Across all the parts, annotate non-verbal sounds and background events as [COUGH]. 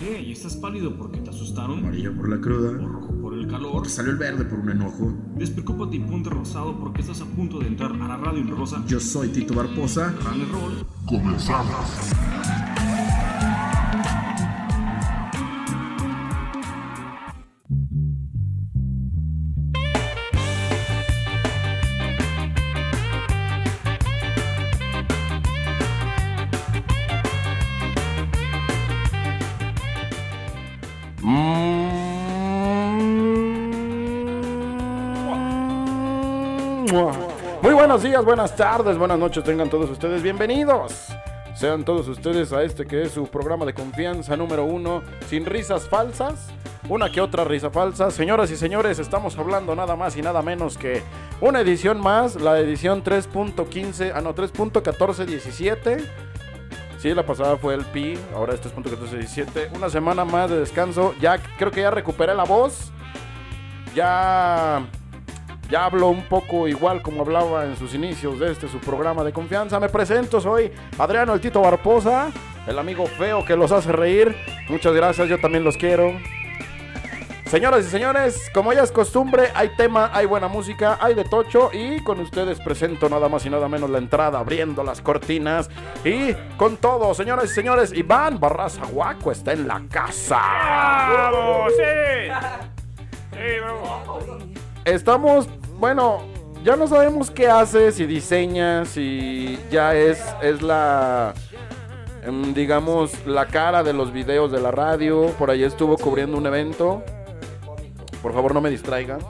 qué? ¿Y estás pálido porque te asustaron? Amarillo por la cruda. ¿O rojo por el calor? Te salió el verde por un enojo. Despreocúpate y ponte rosado porque estás a punto de entrar a la radio en rosa. Yo soy Tito Barposa. And roll. Comenzamos. Buenas tardes, buenas noches, tengan todos ustedes bienvenidos. Sean todos ustedes a este que es su programa de confianza número uno, sin risas falsas, una que otra risa falsa. Señoras y señores, estamos hablando nada más y nada menos que una edición más, la edición 3.15, ah no, 3.1417. Sí, la pasada fue el Pi, ahora es 3.1417. Una semana más de descanso, ya creo que ya recuperé la voz. Ya ya hablo un poco igual como hablaba en sus inicios de este su programa de confianza. Me presento, soy Adriano el Tito Barposa, el amigo feo que los hace reír. Muchas gracias, yo también los quiero. Señoras y señores, como ya es costumbre, hay tema, hay buena música, hay de tocho y con ustedes presento nada más y nada menos la entrada, abriendo las cortinas y con todo, señoras y señores, Iván Barraza Guaco está en la casa. ¡Bravo! ¡Sí! ¡Sí, bravo! Estamos, bueno, ya no sabemos qué hace, si diseña, si ya es, es la, em, digamos, la cara de los videos de la radio. Por ahí estuvo cubriendo un evento. Por favor, no me distraigan.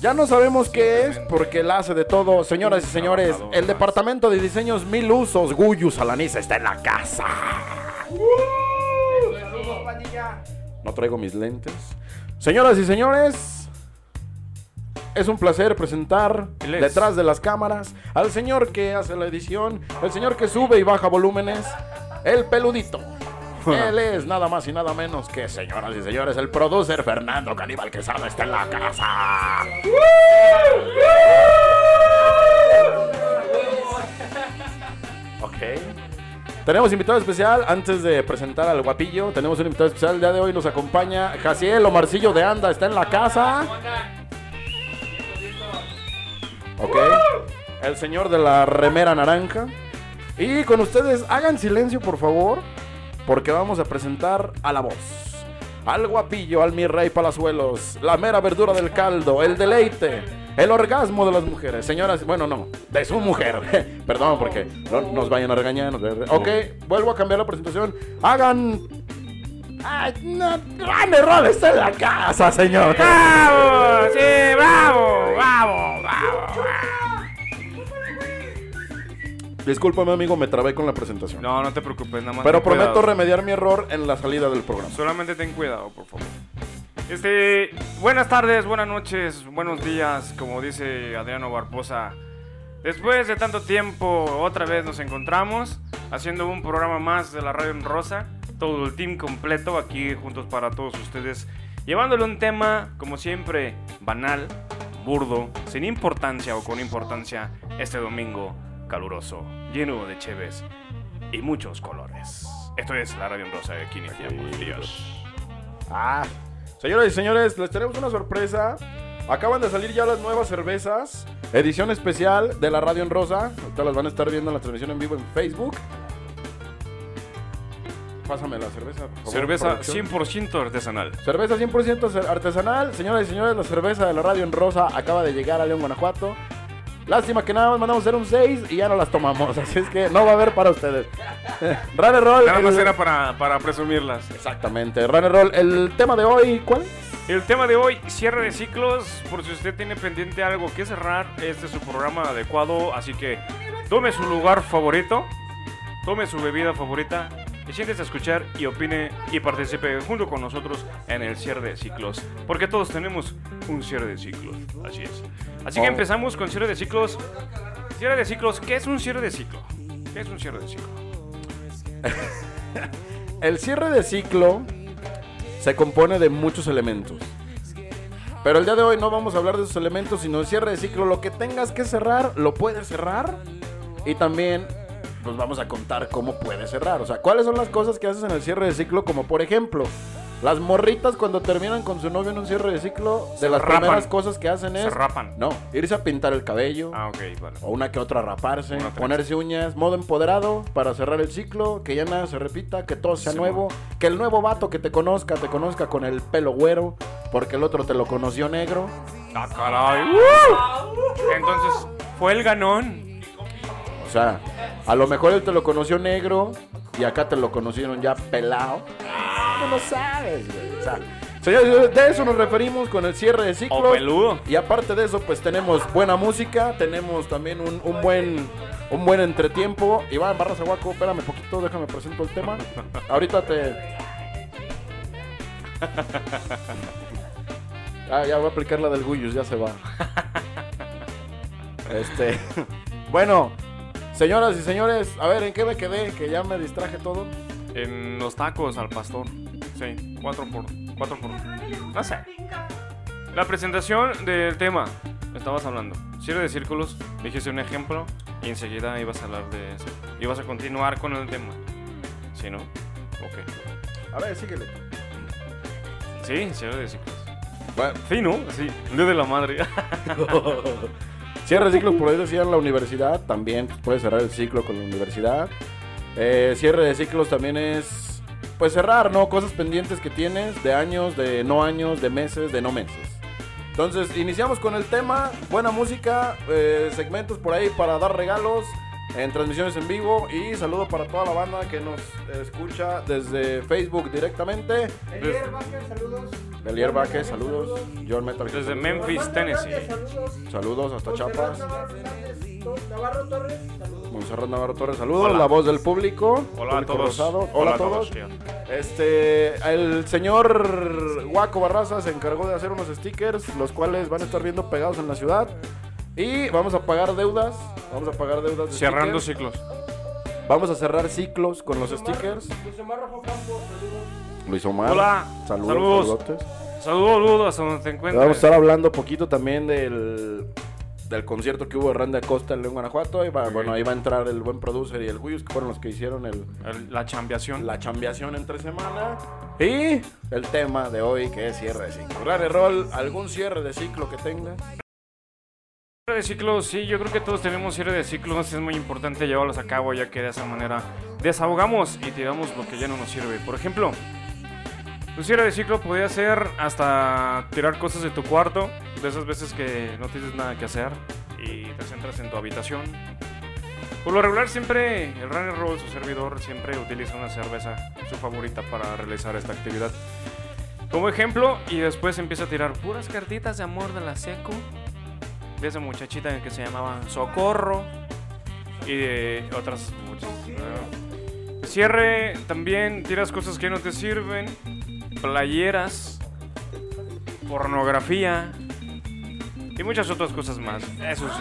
Ya no sabemos qué es porque él hace de todo. Señoras y señores, el departamento de diseños Mil Usos, Guyus Alaniza, está en la casa. No traigo mis lentes. Señoras y señores, es un placer presentar detrás de las cámaras al señor que hace la edición, el señor que sube y baja volúmenes, el peludito. Él es nada más y nada menos que, señoras y señores, el producer Fernando Caníbal Quesada está en la casa. Ok. Tenemos invitado especial, antes de presentar al guapillo, tenemos un invitado especial, el día de hoy nos acompaña Jaciel Omarcillo de Anda, está en la casa. El señor de la remera naranja. Y con ustedes, hagan silencio por favor, porque vamos a presentar a la voz. Al guapillo, al mi rey palazuelos, la mera verdura del caldo, el deleite, el orgasmo de las mujeres. Señoras, bueno, no, de su mujer. [LAUGHS] Perdón, porque no nos vayan a regañar. Ok, vuelvo a cambiar la presentación. Hagan... Ay, no, Gran error está en la casa, señor. ¡Bravo! ¡Sí, bravo! ¡Bravo! ¡Bravo! Discúlpame, amigo, me trabé con la presentación. No, no te preocupes, nada más. Pero prometo cuidado. remediar mi error en la salida del programa. Solamente ten cuidado, por favor. Este, buenas tardes, buenas noches, buenos días, como dice Adriano Barbosa. Después de tanto tiempo, otra vez nos encontramos haciendo un programa más de la Radio en Rosa. Todo el team completo aquí juntos para todos ustedes. Llevándole un tema, como siempre, banal, burdo, sin importancia o con importancia, este domingo caluroso, lleno de cheves y muchos colores. Esto es la Radio en Rosa de aquí iniciamos. Dios. Ah, señoras y señores, les tenemos una sorpresa. Acaban de salir ya las nuevas cervezas. Edición especial de la Radio en Rosa. Ahorita las van a estar viendo en la transmisión en vivo en Facebook. Pásame la cerveza. por favor, Cerveza producción. 100% artesanal. Cerveza 100% cer- artesanal. Señoras y señores, la cerveza de la Radio en Rosa acaba de llegar a León, Guanajuato. Lástima que nada más mandamos hacer un 6 y ya no las tomamos. [LAUGHS] Así es que no va a haber para ustedes. [LAUGHS] Run and Roll. Nada más el- era para, para presumirlas. Exactamente. Run and Roll. El tema de hoy, ¿cuál? El tema de hoy, cierre de ciclos. Por si usted tiene pendiente algo que cerrar, este es su programa adecuado. Así que tome su lugar favorito, tome su bebida favorita y siéntese a escuchar y opine y participe junto con nosotros en el cierre de ciclos. Porque todos tenemos un cierre de ciclos. Así es. Así que Oh. empezamos con cierre de ciclos. Cierre de ciclos, ¿qué es un cierre de ciclo? ¿Qué es un cierre de ciclo? [LAUGHS] El cierre de ciclo se compone de muchos elementos. Pero el día de hoy no vamos a hablar de esos elementos, sino el cierre de ciclo. Lo que tengas que cerrar, lo puedes cerrar. Y también pues vamos a contar cómo puede cerrar. O sea, ¿cuáles son las cosas que haces en el cierre de ciclo? Como por ejemplo, las morritas cuando terminan con su novio en un cierre de ciclo, de Se las rapan. primeras cosas que hacen Se es... rapan. No, irse a pintar el cabello. Ah, ok, vale. O una que otra raparse, ponerse uñas, modo empoderado para cerrar el ciclo, que ya nada se repita, que todo sea Sí, nuevo, que el nuevo vato que te conozca, te conozca con el pelo güero, porque el otro te lo conoció negro. Ah, caray. Entonces, fue el ganón. O sea, a lo mejor él te lo conoció negro y acá te lo conocieron ya pelado. Tú no sabes, güey. O sea, señores, de eso nos referimos con el cierre de ciclo. O peludo. Y aparte de eso, pues tenemos buena música, tenemos también un, un buen un buen entretiempo. Iván Barras Aguaco, espérame poquito, déjame presento el tema. [LAUGHS] Ahorita te. Ah, ya voy a aplicar la del Guyus, ya se va. [LAUGHS] Este. [LAUGHS] Bueno, señoras y señores, a ver, ¿en qué me quedé? Que ya me distraje todo. En los tacos al pastor. Sí, 4 por 4 por. No sé. La presentación del tema. Estabas hablando. Cierre de círculos. Dijiste un ejemplo. Y enseguida ibas a hablar de eso. Ibas a continuar con el tema. ¿Sí, no? Ok. A ver, síguele. Sí, cierre de ciclos. Bueno, Sí, ¿no? Sí. Día de la madre. [LAUGHS] Cierre de ciclos, por decir en la universidad, también puedes cerrar el ciclo con la universidad. Eh, cierre de ciclos también es, pues cerrar, ¿no? Cosas pendientes que tienes de años, de no años, de meses, de no meses. Entonces, iniciamos con el tema, buena música, eh, segmentos por ahí para dar regalos en transmisiones en vivo y saludo para toda la banda que nos escucha desde Facebook directamente. Elier Vázquez, saludos. Belier Vázquez, saludos. John Metal. Desde saludos. Memphis, Tennessee. Saludos. Saludos hasta Chiapas. Montserrat Navarro Torres, saludos. Monserrat Navarro Torres, saludos. Hola. La voz del público. Hola a público todos. rosado. Hola, a todos. tío. Este, el señor Guaco Barraza se encargó de hacer unos stickers, los cuales van a estar viendo pegados en la ciudad. Y vamos a pagar deudas. Vamos a pagar deudas. de Cerrando stickers. ciclos. Vamos a cerrar ciclos con los stickers. Luis Omar. Hola. Saludos. Saludos. Saludos, saludos, hasta donde te encuentres. Vamos a estar hablando poquito también del, del concierto que hubo de Randy Acosta en León, Guanajuato. Y va- Bueno, ahí va a entrar el buen producer y el Guyus, que fueron los que hicieron el, El- la chambiación. la chambeación entre semana. Y el tema de hoy, que es cierre de ciclo. Rare Roll, ¿algún cierre de ciclo que tengas? Cierre de ciclos, sí, yo creo que todos tenemos cierre de ciclos, es muy importante llevarlos a cabo ya que de esa manera desahogamos y tiramos lo que ya no nos sirve. Por ejemplo, un cierre de ciclo podría ser hasta tirar cosas de tu cuarto, de esas veces que no tienes nada que hacer y te centras en tu habitación. Por lo regular siempre el runner roll, su servidor, siempre utiliza una cerveza, su favorita para realizar esta actividad. Como ejemplo, y después empieza a tirar puras cartitas de amor de la seco de esa muchachita que se llamaba Socorro y de otras muchas. Cierre también tiras cosas que no te sirven, playeras, pornografía y muchas otras cosas más. Eso es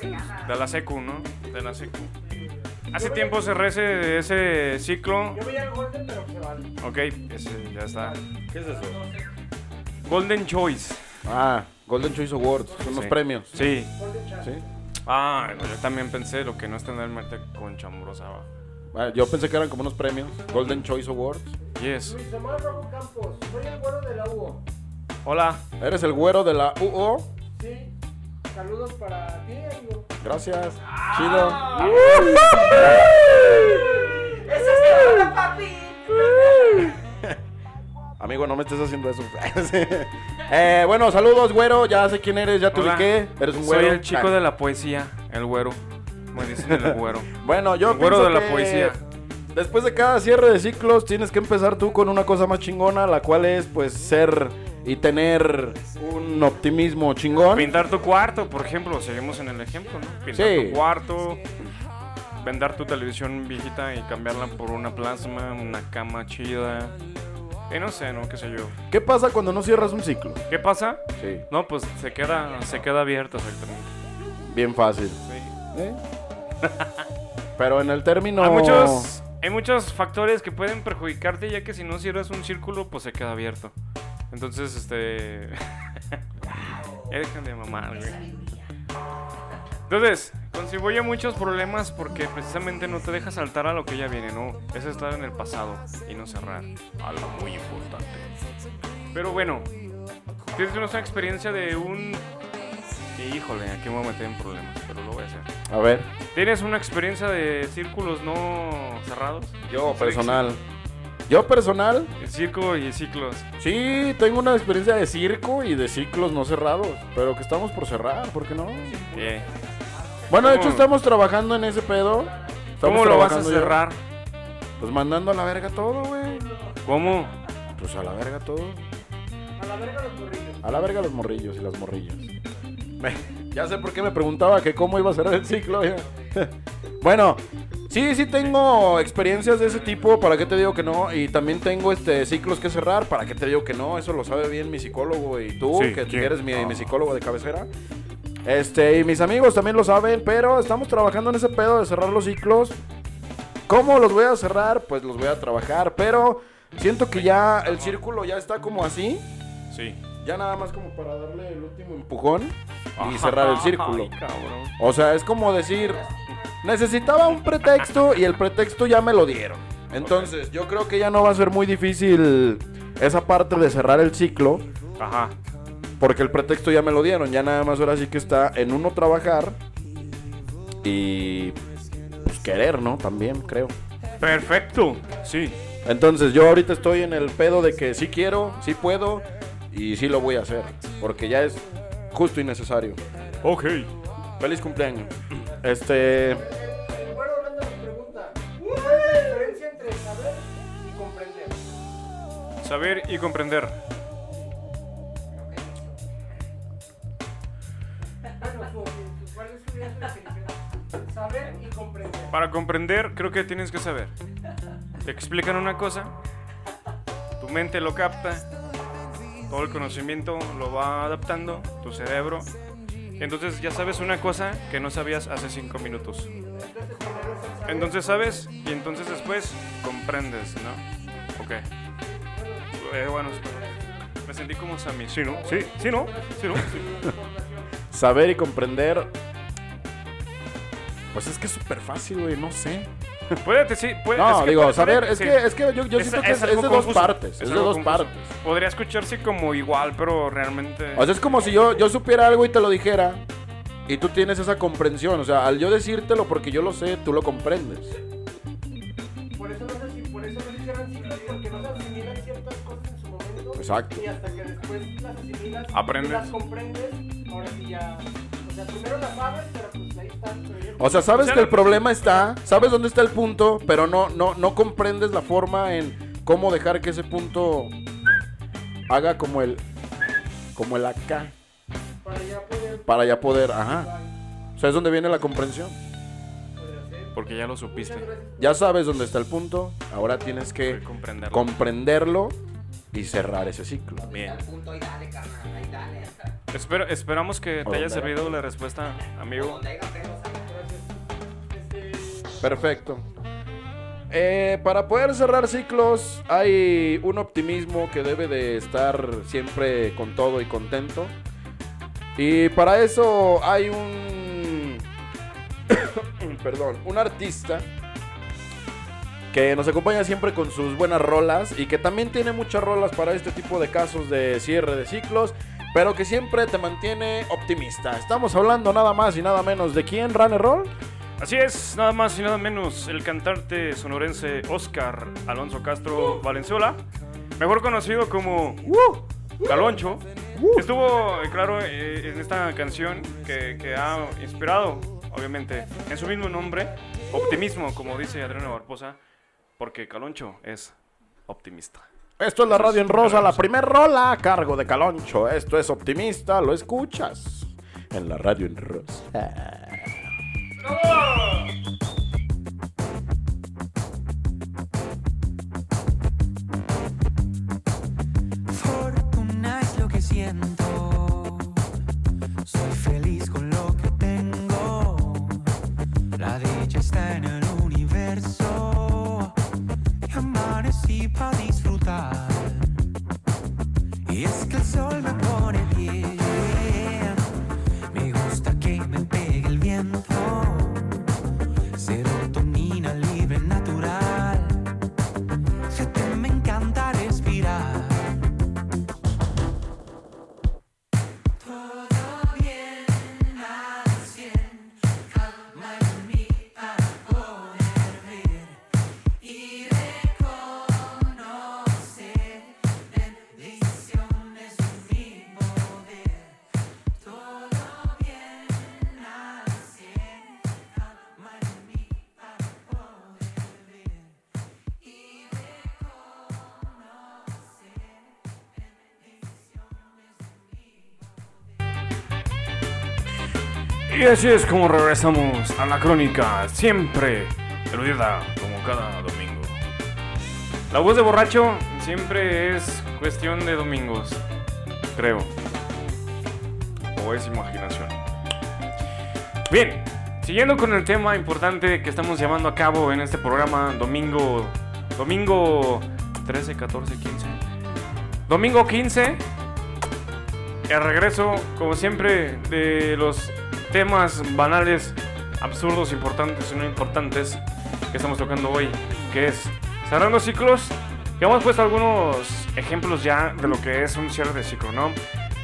de, de la secu, ¿no? De la secu. Hace tiempo cerré ese, ese ciclo. Yo veía el Golden, pero se vale. Ok, ese ya está. ¿Qué es eso? Golden Choice. Ah, Golden Choice Awards, son los premios. Sí. ¿Sí? Ah, yo también pensé lo que no es tener mente con chambrosa. va. Ah, yo pensé que eran como unos premios. Golden Choice Awards. Yes. Luis Omar Rojo Campos, soy el güero de la UO. Hola. ¿Eres el güero de la UO? Sí, saludos para ti, amigo. Gracias. Chido. ¡Esa es la papi! [LAUGHS] Amigo, no me estés haciendo eso. [LAUGHS] Eh, bueno, saludos, güero. Ya sé quién eres, ya te Hola. ubiqué. Eres un güero. Soy el chico Ah. de la poesía, el güero. Me dicen el güero. [LAUGHS] Bueno, yo El güero de la que poesía. Después de cada cierre de ciclos, tienes que empezar tú con una cosa más chingona, la cual es, pues, ser y tener un optimismo chingón. Pintar tu cuarto, por ejemplo. Seguimos en el ejemplo, ¿no? Pintar Sí. tu cuarto. Vender tu televisión viejita y cambiarla por una plasma, una cama chida. Y no sé, ¿no? ¿Qué sé yo? ¿Qué pasa cuando no cierras un ciclo? ¿Qué pasa? Sí, No, pues se queda, se queda abierto exactamente. bien fácil. Sí. ¿Eh? Pero en el término... Hay muchos, hay muchos factores que pueden perjudicarte, ya que si no cierras un círculo, pues se queda abierto. Entonces, este. [LAUGHS] ya dejan de mamar, güey. Entonces, contribuye a muchos problemas porque precisamente no te deja saltar a lo que ya viene, ¿no? Es estar en el pasado y no cerrar a lo muy importante. Pero bueno, tienes una experiencia de un... Híjole, aquí me voy a meter en problemas, pero lo voy a hacer. A ver, ¿Tienes una experiencia de círculos no cerrados? yo personal. Yo personal, El circo y ciclos. sí, tengo una experiencia de circo y de ciclos no cerrados, pero que estamos por cerrar, ¿por qué no? Eh, Bueno, de ¿Cómo? hecho estamos trabajando en ese pedo. Estamos ¿Cómo lo vas a trabajando ya. cerrar? Pues mandando a la verga todo, güey. ¿Cómo? Pues a la verga todo. A la verga los burritos. A la verga los morrillos y las morrillas. Me- ya sé por qué me preguntaba que cómo iba a cerrar el ciclo. ya. [LAUGHS] bueno, sí, sí tengo experiencias de ese tipo, ¿para qué te digo que no? Y también tengo este ciclos que cerrar, ¿para qué te digo que no? Eso lo sabe bien mi psicólogo y tú, Sí, que eres mi, Ah. mi psicólogo de cabecera. Este, y mis amigos también lo saben, pero estamos trabajando en ese pedo de cerrar los ciclos. ¿Cómo los voy a cerrar? Pues los voy a trabajar, pero siento que ya el círculo ya está como así. Sí. Ya nada más como para darle el último empujón y cerrar el círculo. Ay. O sea, es como decir, necesitaba un pretexto y el pretexto ya me lo dieron. Entonces, yo creo que ya no va a ser muy difícil esa parte de cerrar el ciclo, Ajá. porque el pretexto ya me lo dieron. Ya nada más ahora sí que está en uno trabajar y pues, querer, ¿no? También, creo. Perfecto. Sí. Entonces, yo ahorita estoy en el pedo de que sí quiero, sí puedo y sí lo voy a hacer, porque ya es justo y necesario. Ok. Feliz cumpleaños. Este. El güero Orlando nos pregunta: ¿Cuál es la diferencia entre saber y comprender? Saber y comprender. Bueno, su- ¿cuál es su definición? Saber y comprender. Para comprender, creo que tienes que saber. Te explican una cosa, tu mente lo capta, todo el conocimiento lo va adaptando, tu cerebro. Entonces ya sabes una cosa que no sabías hace cinco minutos. Entonces sabes y entonces después comprendes, ¿no? Ok. Eh, bueno, me sentí como Sammy. Sí, ¿no? Sí, sí, ¿no? Sí, ¿no? Sí. [LAUGHS] Saber y comprender. Pues es que es súper fácil, güey. No sé. [LAUGHS] Puede, sí, puede, No, es que digo, puede- saber. puede- Es sí. que, es que yo, yo Es- siento que es es, es algo de dos partes. Es Es de dos confuso. partes. Podría escucharse como igual, pero realmente. O sea, es como si yo, yo supiera algo y te lo dijera. Y tú tienes esa comprensión. O sea, al yo decírtelo porque yo lo sé, tú lo comprendes. Por eso no sé si, por eso no se cierran ciclos, porque no se asimilan ciertas cosas en su momento. Exacto. Y hasta que después las asimilas, Aprendes. las comprendes, ahora sí ya. O sea, primero sabes, pero pues ahí O sea, sabes que el problema está, sabes dónde está el punto, pero no, no, no comprendes la forma en cómo dejar que ese punto haga como el, como el acá, para ya poder. para ya poder, ajá. O sea, es donde viene la comprensión. Porque ya lo supiste. Ya sabes dónde está el punto, ahora tienes que comprenderlo. comprenderlo y cerrar ese ciclo. Bien. Al punto, ahí dale, carnal, ahí dale. Espero, esperamos que ¿O te haya servido la respuesta, amigo. Perfecto. Eh, para poder cerrar ciclos hay un optimismo que debe de estar siempre con todo y contento. Y para eso hay un... [COUGHS] perdón, un artista que nos acompaña siempre con sus buenas rolas y que también tiene muchas rolas para este tipo de casos de cierre de ciclos, pero que siempre te mantiene optimista. Estamos hablando nada más y nada menos de quién, Runner Roll. Así es, nada más y nada menos, el cantante sonorense Oscar Alonso Castro Valenzuela, mejor conocido como Caloncho, estuvo, eh, claro, eh, en esta canción que, que ha inspirado, obviamente, en su mismo nombre, optimismo, como dice Adriano Barbosa, porque Caloncho es optimista. Esto es la radio en rosa, la primer rola a cargo de Caloncho. Esto es optimista, lo escuchas en la radio en rosa. Fortuna es lo que siento. Soy feliz con lo que tengo. La dicha está en el universo. Amanecí para disfrutar. Y es que el sol me pone así es como regresamos a la crónica, siempre eludida como cada domingo. La voz de borracho siempre es cuestión de domingos, creo. O es imaginación. Bien, siguiendo con el tema importante que estamos llevando a cabo en este programa, domingo, domingo 13, 14, 15. Domingo 15, el regreso, como siempre, de los temas banales, absurdos, importantes y no importantes que estamos tocando hoy, que es cerrando ciclos. Ya hemos puesto algunos ejemplos ya de lo que es un cierre de ciclo, ¿no?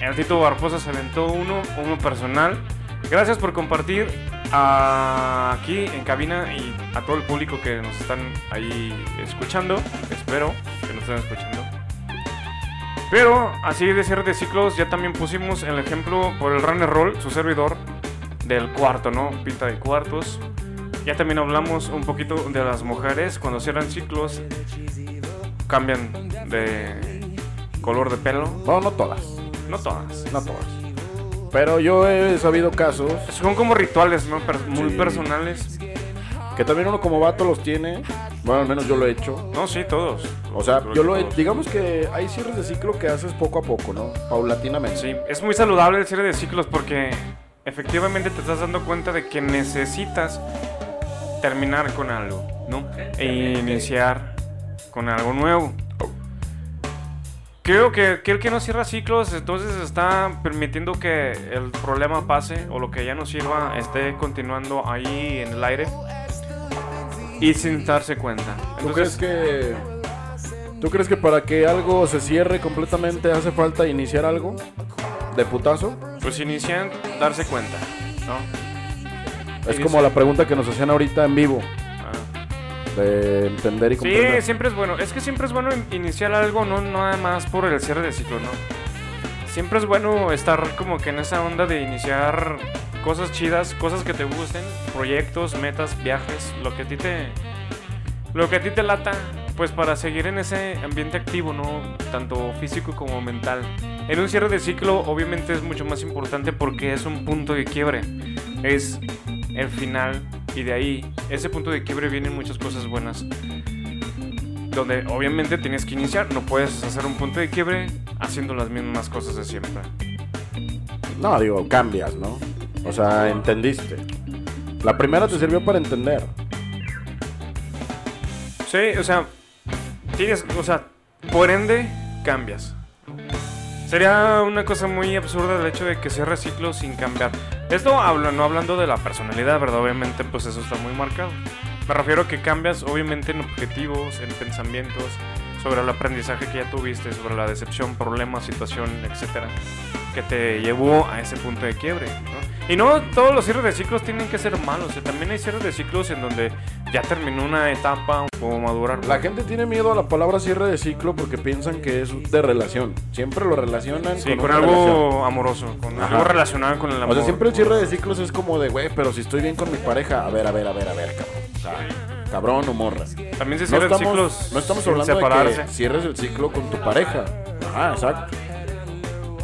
El Tito Barbosa se aventó uno, uno personal. Gracias por compartir aquí en cabina y a todo el público que nos están ahí escuchando. Espero que nos estén escuchando. Pero así de cierre de ciclos, ya también pusimos el ejemplo por el Runner Roll, su servidor, del cuarto, ¿no? Pinta de cuartos. Ya también hablamos un poquito de las mujeres cuando cierran ciclos, cambian de color de pelo. No, no todas. No todas. No todas. Pero yo he sabido casos Son como rituales, ¿no? Per- muy personales. que también uno como vato los tiene. Bueno, al menos yo lo he hecho. No, sí, todos. O sea, Creo yo lo he, digamos que hay cierres de ciclo que haces poco a poco, ¿no? Paulatinamente. Sí, es muy saludable el cierre de ciclos porque efectivamente te estás dando cuenta de que necesitas terminar con algo, ¿no? E iniciar con algo nuevo. Creo que aquel que no cierra ciclos, entonces está permitiendo que el problema pase o lo que ya no sirva esté continuando ahí en el aire y sin darse cuenta. ¿Tú crees que ¿Tú crees que para que algo se cierre completamente hace falta iniciar algo de putazo? Pues inician darse cuenta, ¿no? Es como la pregunta que nos hacían ahorita en vivo, Ah. de entender y Sí, comprender. siempre es bueno. Es que siempre es bueno in- iniciar algo, no nada más por el cierre de ciclo, ¿no? Siempre es bueno estar como que en esa onda de iniciar cosas chidas, cosas que te gusten, proyectos, metas, viajes, lo que a ti te lo que a ti te lata, pues para seguir en ese ambiente activo, ¿no? Tanto físico como mental. En un cierre de ciclo obviamente es mucho más importante porque es un punto de quiebre. Es el final y de ahí, ese punto de quiebre vienen muchas cosas buenas. Donde obviamente tienes que iniciar, no puedes hacer un punto de quiebre haciendo las mismas cosas de siempre. No, digo, cambias, ¿no? O sea, entendiste. La primera te sirvió para entender. Sí, o sea, tienes, o sea, por ende, cambias. Sería una cosa muy absurda el hecho de que cierres ciclos sin cambiar. Esto hablo, no hablando de la personalidad, ¿verdad? Obviamente, pues eso está muy marcado. Me refiero a que cambias, obviamente, en objetivos, en pensamientos, sobre el aprendizaje que ya tuviste, sobre la decepción, problema, situación, etcétera, que te llevó a ese punto de quiebre. ¿no? Y no todos los cierres de ciclos tienen que ser malos, o sea, también hay cierres de ciclos en donde ya terminó una etapa o madurar. La gente tiene miedo a la palabra cierre de ciclo porque piensan que es de relación. Siempre lo relacionan Sí, con algo relación. amoroso, con Ajá. algo relacionado con el amor. O sea, siempre el cierre de ciclos es como de, güey, pero si estoy bien con mi pareja, a ver, a ver, a ver, a ver, cabrón. O sea, cabrón o morra. También se No cierran estamos, ciclos no estamos hablando separarse. de que cierres el ciclo con tu pareja. Ajá, exacto.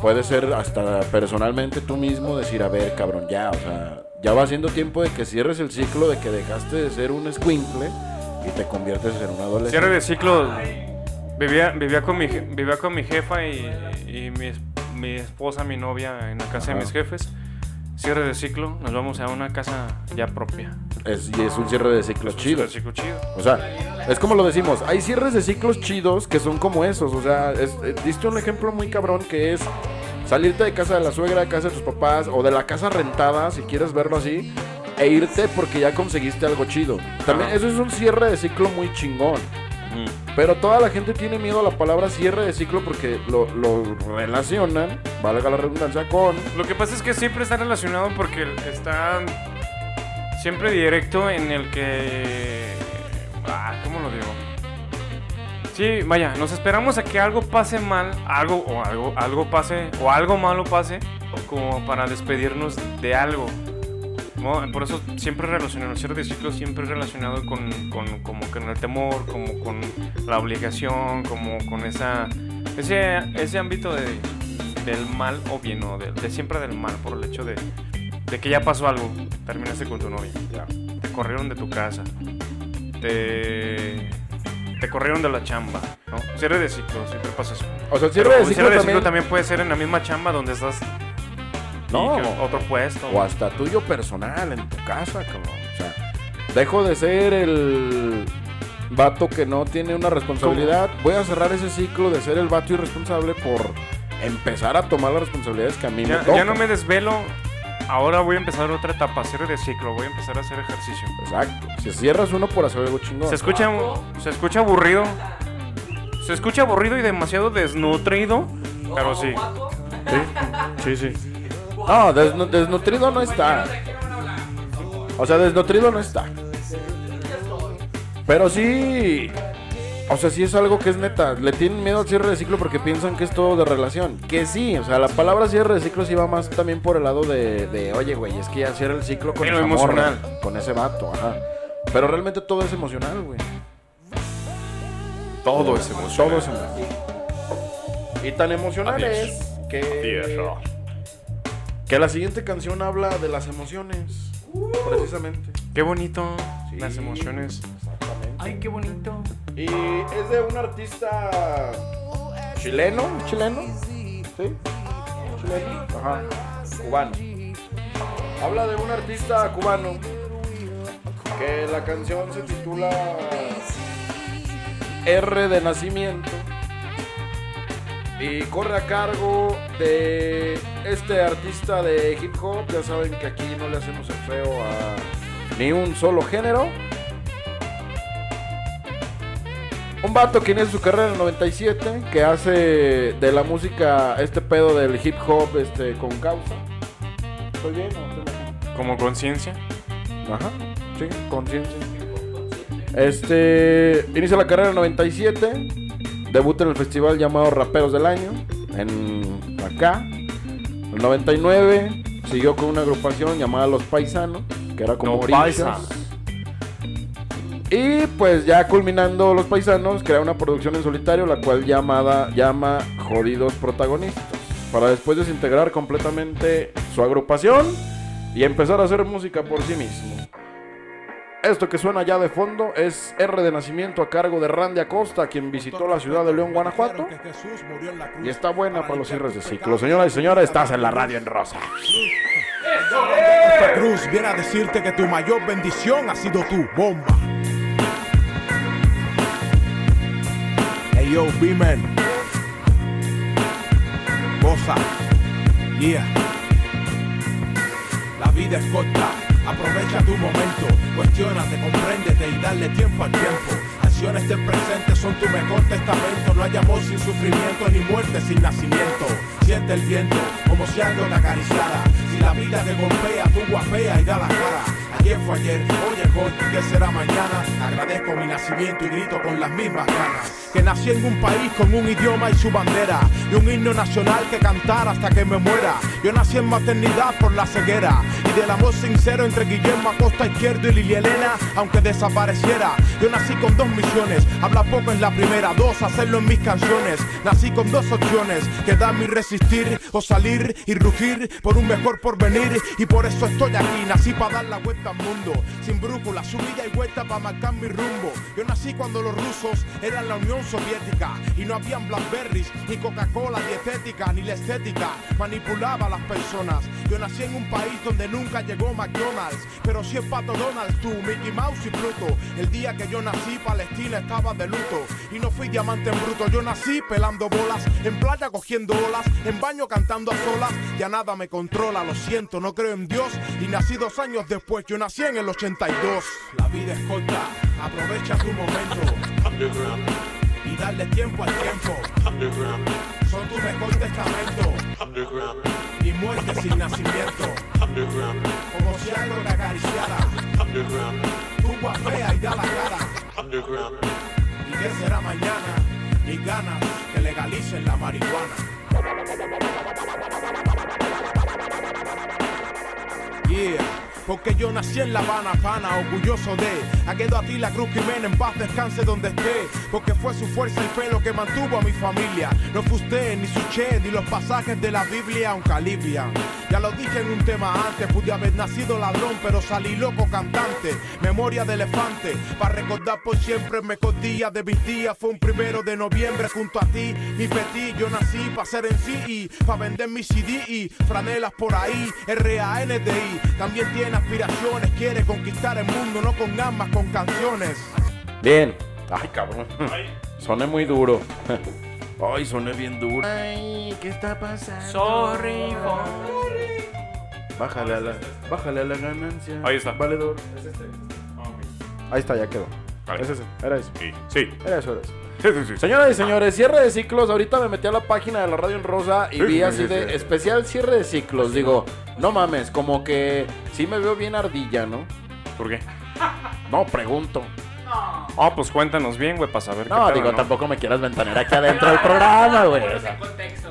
Puede ser hasta personalmente tú mismo decir, a ver, cabrón, ya, o sea, ya va siendo tiempo de que cierres el ciclo de que dejaste de ser un escuincle y te conviertes en un adolescente. Cierre de ciclo. Vivía, vivía, con, mi, vivía con mi jefa y, y mi, mi esposa, mi novia en la casa de mis jefes. Cierre de ciclo, nos vamos a una casa ya propia. Es, y es un cierre de ciclo chido. Cierre de ciclo chido. O sea, es como lo decimos, hay cierres de ciclos chidos que son como esos. O sea, es- eh, diste un ejemplo muy cabrón que es salirte de casa de la suegra, de casa de tus papás o de la casa rentada, si quieres verlo así, e irte porque ya conseguiste algo chido. También Ajá. eso es un cierre de ciclo muy chingón. Pero toda la gente tiene miedo a la palabra cierre de ciclo porque lo, relacionan, valga la redundancia, con... Lo que pasa es que siempre está relacionado porque está siempre directo en el que... Ah, ¿Cómo lo digo? Sí, vaya, nos esperamos a que algo pase mal, algo o algo, algo pase, o algo malo pase, como para despedirnos de algo. ¿No? Por eso siempre relacionado, el cierre de ciclo siempre es relacionado con, con, como con el temor, como con la obligación, como con esa, ese, ese ámbito de, del mal o bien, o de, de siempre del mal, por el hecho de, de que ya pasó algo, terminaste con tu novia, Ya. te corrieron de tu casa, te, te corrieron de la chamba, ¿no? Cierre de ciclo, siempre pasa eso. O sea, el Pero cierre de ciclo cierre de también. ciclo también puede ser en la misma chamba donde estás No. y otro puesto. O hasta tuyo personal, en tu casa, cabrón. O sea, dejo de ser el vato que no tiene una responsabilidad. Voy a cerrar ese ciclo de ser el vato irresponsable por empezar a tomar las responsabilidades que a mí me Ya, tocan. ya no me desvelo. Ahora voy a empezar otra etapa, cierre de ciclo. Voy a empezar a hacer ejercicio. Exacto. Si cierras uno por hacer algo chingón. Se escucha, se escucha aburrido. Se escucha aburrido y demasiado desnutrido. Pero sí. Sí, sí, sí. No, desnu- desnutrido no está. O sea, desnutrido no está. Pero sí. O sea, sí es algo que es neta. Le tienen miedo al cierre de ciclo porque piensan que es todo de relación. Que sí, o sea, la palabra cierre de ciclo sí va más también por el lado de, de, oye, güey, es que ya cierra el ciclo con Pero esa morra, con ese vato, ajá. Pero realmente todo es emocional, güey. Todo es emocional. Todo es emocional. Y tan emocional Adiós. es que. Que la siguiente canción habla de las emociones. Precisamente. Qué bonito. Sí. Las emociones. Exactamente. Ay, qué bonito. Y es de un artista chileno, chileno, ¿sí? Chileno, ajá, cubano. Habla de un artista cubano que la canción se titula R de nacimiento y corre a cargo de este artista de hip hop. Ya saben que aquí no le hacemos el feo a ni un solo género. Un vato que inicia su carrera en el 97, que hace de la música este pedo del hip hop este, con causa. ¿Estoy bien o estoy? Como conciencia. Ajá, sí, conciencia. Este, inicia la carrera en el 97, debuta en el festival llamado Raperos del Año, en acá. En el 99 siguió con una agrupación llamada Los Paisanos, que era como No Orillas. Paisa. Y pues ya culminando Los Paisanos, crea una producción en solitario, la cual llamada, llama Jodidos Protagonistas, para después desintegrar completamente su agrupación y empezar a hacer música por sí mismo. Esto que suena ya de fondo es R de Nacimiento a cargo de Randy Acosta, quien visitó la ciudad de León, Guanajuato. Y está buena para los cierres de ciclo. Señoras y señores, estás en la radio en rosa. Esta cruz viene a decirte que tu mayor bendición ha sido tu bomba. Hey yo, B-Man. Goza. Yeah. La vida es corta. Aprovecha tu momento. Cuestiónate, compréndete y dale tiempo al tiempo. Acciones del presente son tu mejor testamento. No hay amor sin sufrimiento ni muerte sin nacimiento. Siente el viento como si algo te acariciara. Si la vida te golpea, tú guapea y da la cara. Ayer fue ayer, hoy es hoy, ¿qué será mañana? Agradezco mi nacimiento y grito con las mismas ganas. Que nací en un país con un idioma y su bandera. Y un himno nacional que cantar hasta que me muera. Yo nací en maternidad por la ceguera. Y del amor sincero entre Guillermo Acosta Izquierdo y Lili Elena, aunque desapareciera. Yo nací con dos misiones. Habla poco en la primera, dos, hacerlo en mis canciones. Nací con dos opciones, quedarme y resistir, o salir y rugir por un mejor porvenir. Y por eso estoy aquí, nací para dar la vuelta mundo. Sin brújula, subida y vuelta para marcar mi rumbo. Yo nací cuando los rusos eran la Unión Soviética y no habían Blackberries, ni Coca-Cola dietética, ni la estética manipulaba a las personas. Yo nací en un país donde nunca llegó McDonald's, pero sí es Pato Donald, tú, Mickey Mouse y Pluto. El día que yo nací, Palestina estaba de luto y no fui diamante bruto. Yo nací pelando bolas, en playa cogiendo olas, en baño cantando a solas. Ya nada me controla, lo siento, no creo en Dios y nací dos años después. Yo nací en el 82. La vida es corta, aprovecha tu momento y darle tiempo al tiempo. Son tu mejor testamento y muerte sin nacimiento. Como si algo te acariciara. Tú guapea y da la cara. ¿Y qué será mañana? Y ganas que legalicen la marihuana. Yeah. Porque yo nací en La Habana, pana, orgulloso de Aquedo a ti la Cruz Jiménez, en paz descanse donde esté. Porque fue su fuerza y fe lo que mantuvo a mi familia. No fue usted, ni su che, ni los pasajes de la Biblia Aunque alivian Ya lo dije en un tema antes, pude haber nacido ladrón, pero salí loco cantante. Memoria de elefante, para recordar por siempre el mejor día de mis días. Fue un primero de noviembre junto a ti, mi petit. Yo nací para ser en sí y para vender mi CD y franelas por ahí. R-A-N-D-I, también tiene aspiraciones, quiere conquistar el mundo, no con armas, con canciones. Bien. Ay, cabrón. [LAUGHS] Soné muy duro. [LAUGHS] Ay, soné bien duro. Ay, ¿qué está pasando? Sorry, Bájale a la, bájale a la ganancia. Ahí está. Valedor. Ahí está, ya quedó. Vale. Es ese, era eso. Sí, sí. Era eso, era eso. Sí, sí, sí. Señoras y señores, cierre de ciclos. Ahorita me metí a la página de la radio en rosa y vi así de especial cierre de ciclos. Digo, no mames, como que sí me veo bien ardilla, ¿no? ¿Por qué? No, pregunto. Ah, pues cuéntanos bien, güey, para saber qué No, pedo, digo, ¿no? tampoco me quieras ventanear aquí adentro del programa, [LAUGHS] güey. o sea.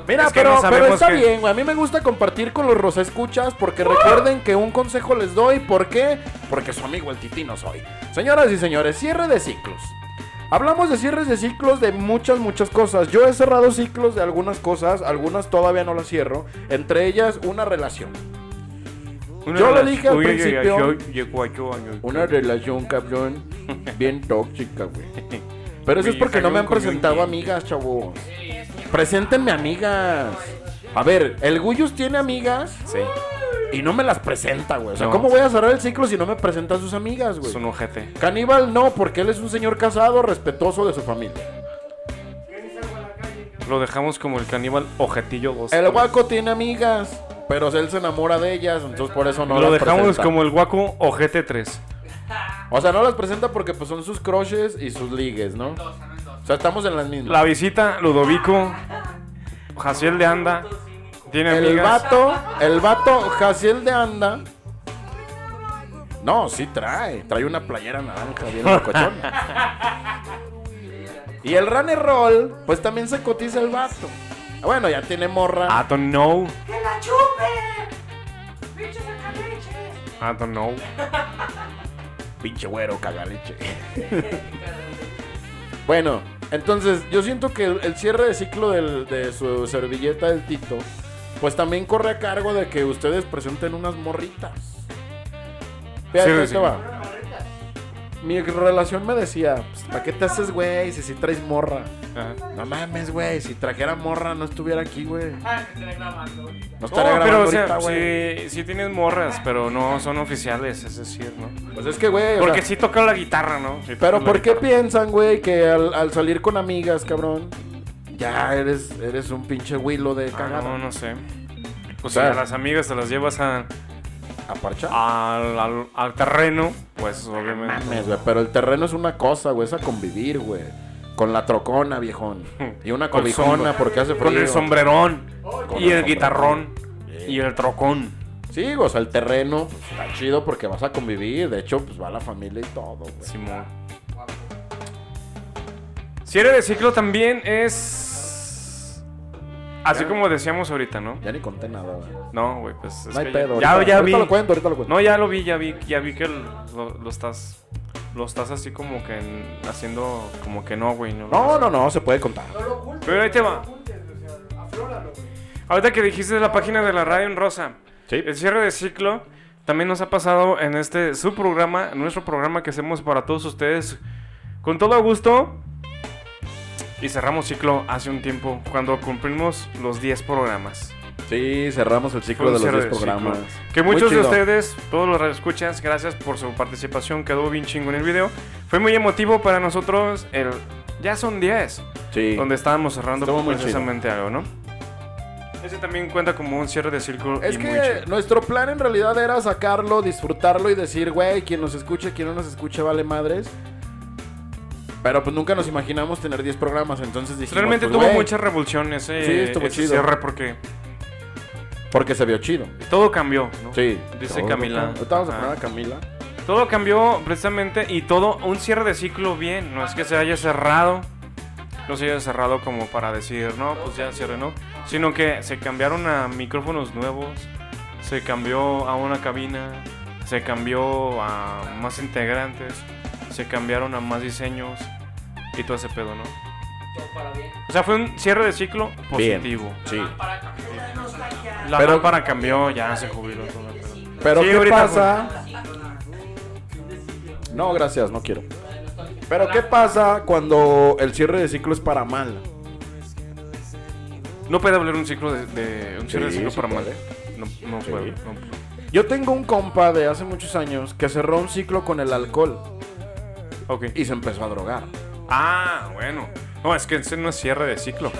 Mira, Es que pero, no pero está qué- bien, güey. A mí me gusta compartir con los Rosa Escuchas porque recuerden que un consejo les doy. ¿Por qué? Porque su amigo el Titino soy. Señoras y señores, cierre de ciclos. Hablamos de cierres de ciclos de muchas, muchas cosas. Yo he cerrado ciclos de algunas cosas, algunas todavía no las cierro. Entre ellas, una relación. Una Yo lo dije al principio. Una relación, cabrón, bien tóxica, güey. [LAUGHS] Pero eso es porque no me han presentado amigas, chavos. Preséntenme amigas. A ver, el Guyus tiene amigas Sí, y no me las presenta, güey. O sea, No. ¿cómo voy a cerrar el ciclo si no me presenta a sus amigas, güey? es un ojete. Caníbal no, porque él es un señor casado, respetuoso de su familia. Lo dejamos como el caníbal ojetillo 2. El guaco tiene amigas, pero él se enamora de ellas, entonces por eso no Lo las dejamos presenta. como el guaco ojete 3. O sea, no las presenta porque pues son sus crushes y sus ligues, ¿no? O sea, estamos en las mismas. La visita, Ludovico, Jaciel de Anda, tiene El amigas. vato, el vato Jaciel de Anda. No, sí trae. Trae una playera naranja bien [LAUGHS] locochona. y el Runner Roll, pues también se cotiza el vato. Ah, Bueno, ya tiene morra. I don't I don't know. [LAUGHS] Pinche güero, cagaleche. [LAUGHS] bueno, entonces yo siento que el, el cierre de ciclo del- de su servilleta del Tito, pues también corre a cargo de que ustedes presenten unas morritas. Fíjate, Sí, sí. va. Mi relación me decía, pues, ¿para qué te haces, güey, si si traes morra? Ajá. No mames, güey, si trajera morra no estuviera aquí, güey. Ah. No estaría pero grabando o sea, ahorita, güey. sí, sí tienes morras, pero no son oficiales, es decir, ¿no? Pues es que, güey, o Porque sea, sí toca la guitarra, ¿no? Sí Pero toca la ¿por qué guitarra. piensan, güey, que al, al salir con amigas, cabrón, ya eres, eres un pinche huilo de Ah, cagada? no, no sé. Pues sea- si a las amigas te las llevas a, ¿A parchar? al, al- al terreno, pues obviamente. Mames, güey, pero el terreno es una cosa, güey, es a convivir, güey. Con la trocona, viejón. [LAUGHS] Y una cobijona, porque hace frío. Con el sombrerón. Con y el el guitarrón. Y el trocón. Sí, o sea, el terreno pues, está chido porque vas a convivir. De hecho, pues va la familia y todo, güey. Simón. Cierre de ciclo también es. Así Ya. como decíamos ahorita, ¿no? Ya ni conté nada, güey. No, güey, pues. es No hay que pedo. Ya, ahorita, ya ahorita vi. lo cuento, ahorita lo cuento. No, ya lo vi, ya vi, ya vi que lo, lo estás. Lo estás así como que en- haciendo como que no, güey. No, No, no, no, se puede contar. No lo ocultes. Pero ahí te va. Ahorita que dijiste de la página de la radio en rosa, Sí. el cierre de ciclo también nos ha pasado en este su programa, nuestro programa que hacemos para todos ustedes con todo gusto. Y cerramos ciclo hace un tiempo, cuando cumplimos los 10 programas. Sí, cerramos el ciclo de los cierre 10 de ciclo. programas. Que muchos de ustedes, todos los radioescuchas, gracias por su participación, quedó bien chingo en el video. Fue muy emotivo para nosotros el... Ya son 10, Sí. donde estábamos cerrando muy precisamente algo, ¿no? Ese también cuenta como un cierre de ciclo Es y muy que chido. nuestro plan en realidad era sacarlo, disfrutarlo y decir, güey, quien nos escuche, quien no nos escuche, vale madres. Pero pues nunca nos imaginamos tener 10 programas, entonces dijimos, Realmente pues, tuvo güey, mucha revolución ese, Sí, estuvo ese chido. cierre porque Porque se vio chido. todo cambió, ¿no? Sí. Dice Todo Camila. cambió. Ahorita vamos a poner a Camila. Todo cambió precisamente y todo un cierre de ciclo bien. No es que se haya cerrado, no se haya cerrado como para decir, no, pues ya cierre, ¿no? Sino que se cambiaron a micrófonos nuevos, se cambió a una cabina, se cambió a más integrantes, se cambiaron a más diseños y todo ese pedo, ¿no? O sea, fue un cierre de ciclo positivo. Sí. La Pero- lámpara cambió, ya se jubiló todo. pero- Pero Sí, ¿qué pasa? No, gracias, no quiero. Pero ¿qué pasa cuando el cierre de ciclo es para mal? No puede haber un ciclo de, de- un cierre de ciclo sí para mal. No, no Sí. puede. no. Yo tengo un compa de hace muchos años que cerró un ciclo con el alcohol Ok. y se empezó a drogar. Ah, bueno. No, es que ese no es cierre de ciclo.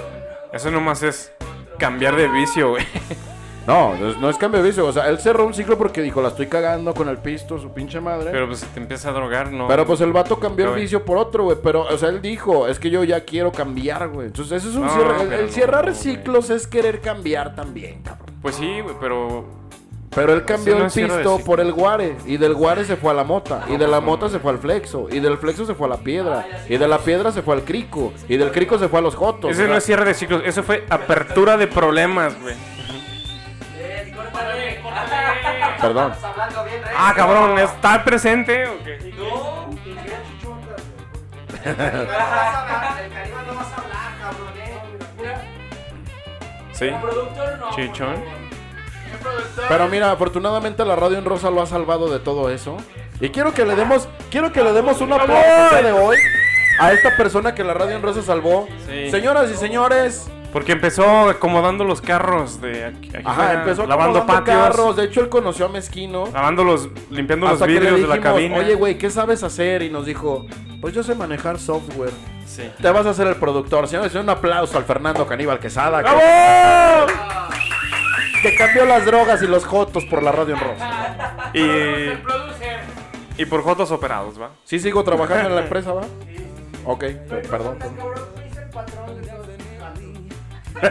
Eso nomás es cambiar de vicio, güey. [LAUGHS] No, no es- no es cambio de vicio. O sea, él cerró un ciclo porque dijo, la estoy cagando con el pisto, su pinche madre. Pero pues te empieza a drogar, no. Pero pues el vato cambió el vicio por otro, güey. Pero, o sea, él dijo, es que yo ya quiero cambiar, güey. Entonces, eso es un No, cierre. El, el güey. ciclos es querer cambiar también, cabrón. Pues sí, güey, pero. Pero él cambió no el pisto por el guare. Y del guare se fue a la mota. Y de la mota se fue al flexo. Y del flexo se fue a la piedra. Y de la piedra se fue al crico. Y del crico se fue a los jotos. Ese no es cierre de ciclos, eso fue apertura de problemas, güey. Perdón. Ah, cabrón, ¿está presente o qué? No. [LAUGHS] El no vas a hablar, cabrón, eh. Sí. Productor no. Chichón. Pero mira, afortunadamente la radio en rosa lo ha salvado de todo eso. Y quiero que le demos, quiero que le demos un aplauso de hoy a esta persona que la radio en rosa salvó. Sí. Señoras y señores, Porque empezó acomodando los carros de aquí, aquí ajá, fuera, empezó lavando patios, carros. De hecho, él conoció a Mezquino. lavando los, limpiando los vidrios de la cabina. oye, güey, ¿qué sabes hacer? Y nos dijo, pues yo sé manejar software. Sí. Te vas a hacer el productor. Señores, un aplauso al Fernando Caníbal Quesada. Que, que cambió las drogas y los jotos por la radio en rosa. Y, y por fotos operados, ¿va? Sí sigo trabajando en la empresa, ¿va? Ok, perdón. perdón. Cabrón, tú eres el patrón de todos. [LAUGHS]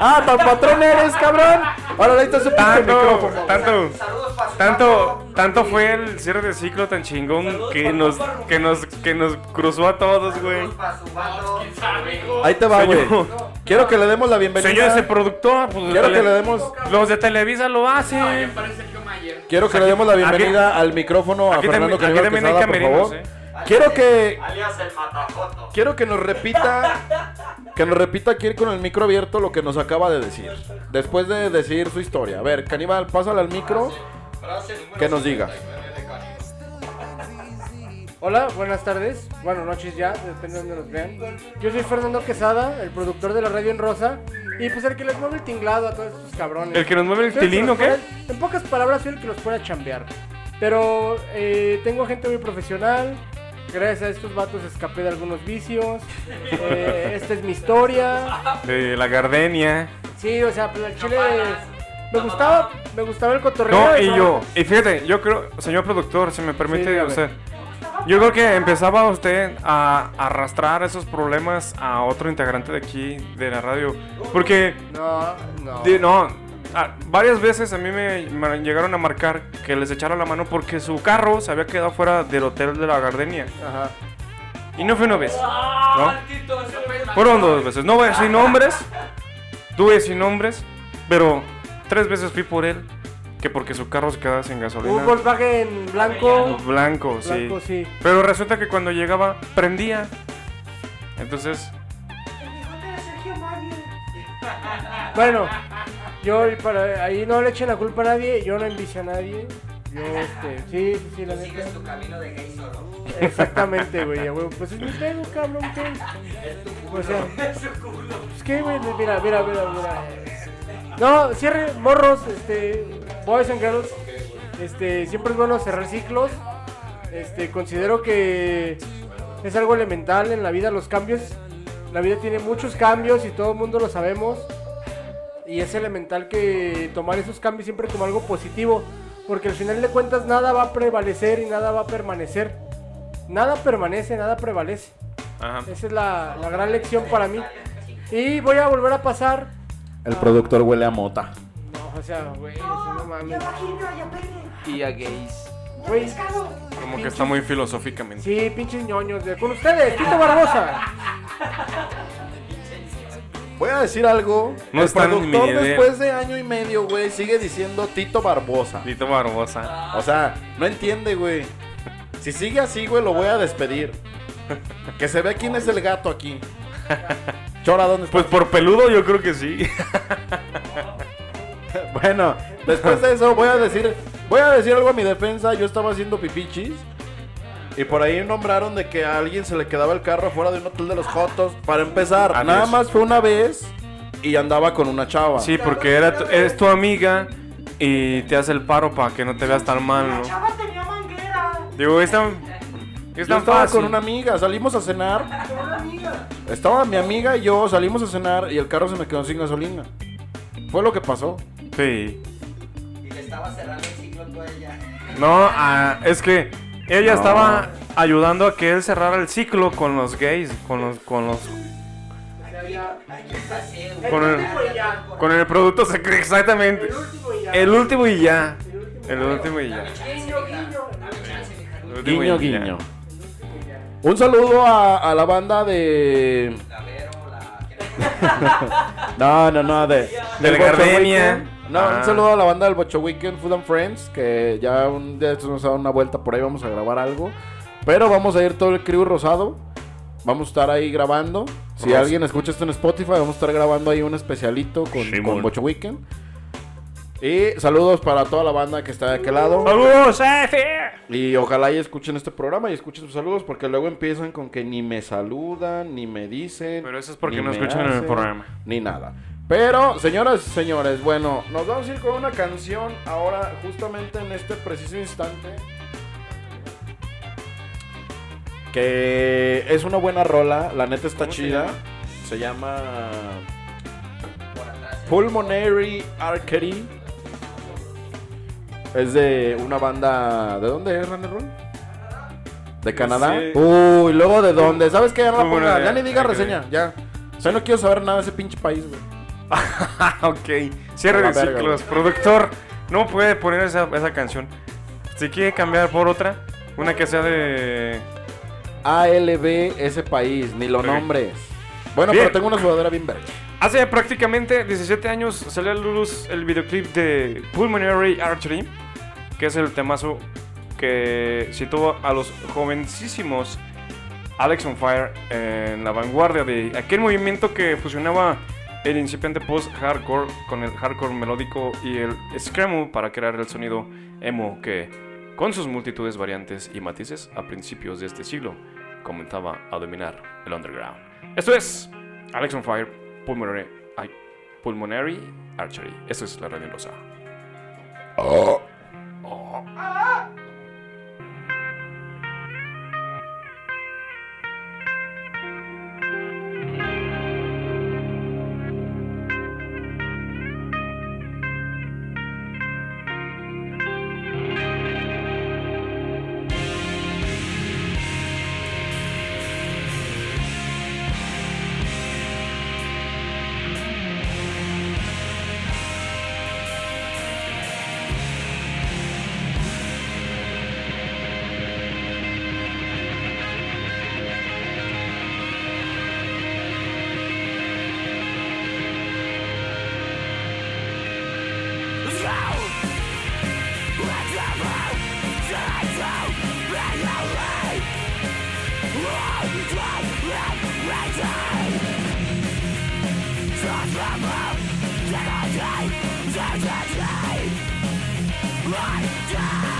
ah, tan patrón eres, cabrón. Ahora un pinche Tanto, tanto, Saludos para su tanto, tanto fue el cierre de ciclo tan chingón que nos, que nos, que nos cruzó a todos, güey. su. Ahí te va, güey. Quiero que le demos la bienvenida. Señor, ese productor, pues, Quiero que le demos, los de Televisa lo hacen. Parece Sergio Mayer. quiero que le demos la bienvenida al micrófono a Fernando hay Quesada, por favor. ¿eh? Quiero que Alias el matajoto. quiero que nos repita [LAUGHS] que nos repita aquí con el micro abierto lo que nos acaba de decir. Después de decir su historia. A ver, Caníbal, pásale al micro que nos diga. Hola, buenas tardes, buenas noches ya, depende de donde nos vean. Yo soy Fernando Quesada, el productor de la radio en Rosa, y pues el que les mueve el tinglado a todos estos cabrones. ¿El que nos mueve el tilín o qué? puede- En pocas palabras, soy el que los puede chambear. Pero eh, tengo gente muy profesional, gracias a estos vatos escapé de algunos vicios, eh, esta es mi historia. De la gardenia. Sí, o sea, pues el chile... Me gustaba, me gustaba el cotorreo. No, y yo, y fíjate, yo creo, señor productor, si me Sí, permite, usted. Yo creo que empezaba usted a arrastrar esos problemas a otro integrante de aquí, de la radio. Porque, No, no. no, ah, varias veces a mí me, me llegaron a marcar que les echara la mano porque su carro se había quedado fuera del hotel de la Gardenia. Ajá. Y no fue una vez. Fueron dos veces. No voy a decir nombres, tuve sin nombres, pero tres veces fui por él, que porque su carro se quedaba sin gasolina. Un Volkswagen blanco. Blanco, sí. Blanco, sí. Pero resulta que cuando llegaba, prendía. Entonces, Bueno, yo para ahí no le echen la culpa a nadie, yo no envicio a nadie. Yo, este, [LAUGHS] sí, sí, sí, la neta. tu camino de gay solo. Exactamente, güey. Pues es mi pedo, cabrón, ¿qué? O sea, [LAUGHS] pues que, güey, mira, mira, mira, mira. No, cierre, morros, este, boys and girls. Este, siempre es bueno cerrar ciclos. Este, considero que es algo elemental en la vida los cambios. La vida tiene muchos cambios y todo el mundo lo sabemos. Y es elemental que tomar esos cambios siempre como algo positivo. Porque al final de cuentas nada va a prevalecer y nada va a permanecer. Nada permanece, nada prevalece. ajá. Esa es la, la gran lección para mí. Y voy a volver a pasar. El productor huele a mota. No, o sea, güey, eso no mames. Y a gays. Güey, como que está muy filosóficamente. sí, pinches ñoños. de- Con ustedes, Tito Barbosa. [LAUGHS] Voy a decir algo. No el productor después de año y medio, güey, sigue diciendo Tito Barbosa. Lito Barbosa. O sea, no entiende, güey. Si sigue así, güey, lo voy a despedir. Que se ve quién es el gato aquí. Chora, ¿dónde está? Pues por peludo yo creo que sí. [LAUGHS] Bueno, después de eso voy a decir, voy a decir algo a mi defensa. Yo estaba haciendo pipichis y por ahí nombraron de que a alguien se le quedaba el carro fuera de un hotel de los Jotos. Para empezar, Adiós. nada más fue una vez y andaba con una chava. Sí, porque era tu- es tu amiga y te hace el paro para que no te veas tan mal, ¿no? Chava tenía manguera. Digo, es tan, es Yo tan estaba fácil. con una amiga, salimos a cenar. Estaba mi amiga y yo, salimos a cenar y el carro se me quedó sin gasolina. Fue lo que pasó. Sí. Y le estaba cerrando el ciclo tú a ella. No, ah, es que ella No. estaba ayudando a que él cerrara el ciclo con los gays, con los, con los, con el, con el producto secreto, exactamente. El último y ya. El último y ya. El último. El último y ya. Guiño, guiño. El último Guiño, y ya. guiño. Un saludo a, a la banda de. [LAUGHS] No, no, no, de. Del Gardenia. No, Ah. un saludo a la banda del Bocho Weekend Food and Friends. Que ya un día estos nos ha dado una vuelta por ahí. Vamos a grabar algo. Pero vamos a ir todo el crew rosado. Vamos a estar ahí grabando. Si Rosa. alguien escucha esto en Spotify, vamos a estar grabando ahí un especialito con, Bocho Weekend. Y saludos para toda la banda que está de aquel lado. ¡Saludos, Efe! Y ojalá y escuchen este programa y escuchen sus saludos porque luego empiezan con que ni me saludan, ni me dicen. Pero eso es porque no escuchan el programa. Ni nada. Pero, señoras y señores, bueno, nos vamos a ir con una canción ahora, justamente en este preciso instante. Que es una buena rola, la neta está ¿Cómo se chida. llama? Se llama Pulmonary Archery. Es de una banda. ¿De dónde es, René Run? ¿De Canadá? sé. Uy, luego de dónde. ¿Sabes qué? Ya no la ponga. Ya ni diga reseña, ya. O sea, no quiero saber nada de ese pinche país, güey. [LAUGHS] ok, cierre de verga, ciclos. Productor, no puede poner esa, esa canción. Si quiere cambiar por otra, una que sea de. ALB, ese país, ni lo nombres. Bueno, Bien. pero tengo una sudadera bien verde. Hace prácticamente 17 años salió a la luz el videoclip de Pulmonary Archery, que es el temazo que situó a los jovencísimos Alex on Fire en la vanguardia de aquel movimiento que fusionaba el incipiente post-hardcore con el hardcore melódico y el screamo para crear el sonido emo que, con sus multitudes variantes y matices a principios de este siglo, comenzaba a dominar el underground. Esto es Alex on Fire, Pulmonary, ay, Pulmonary Archery. Esto es la Radio Rosa. Oh. I die?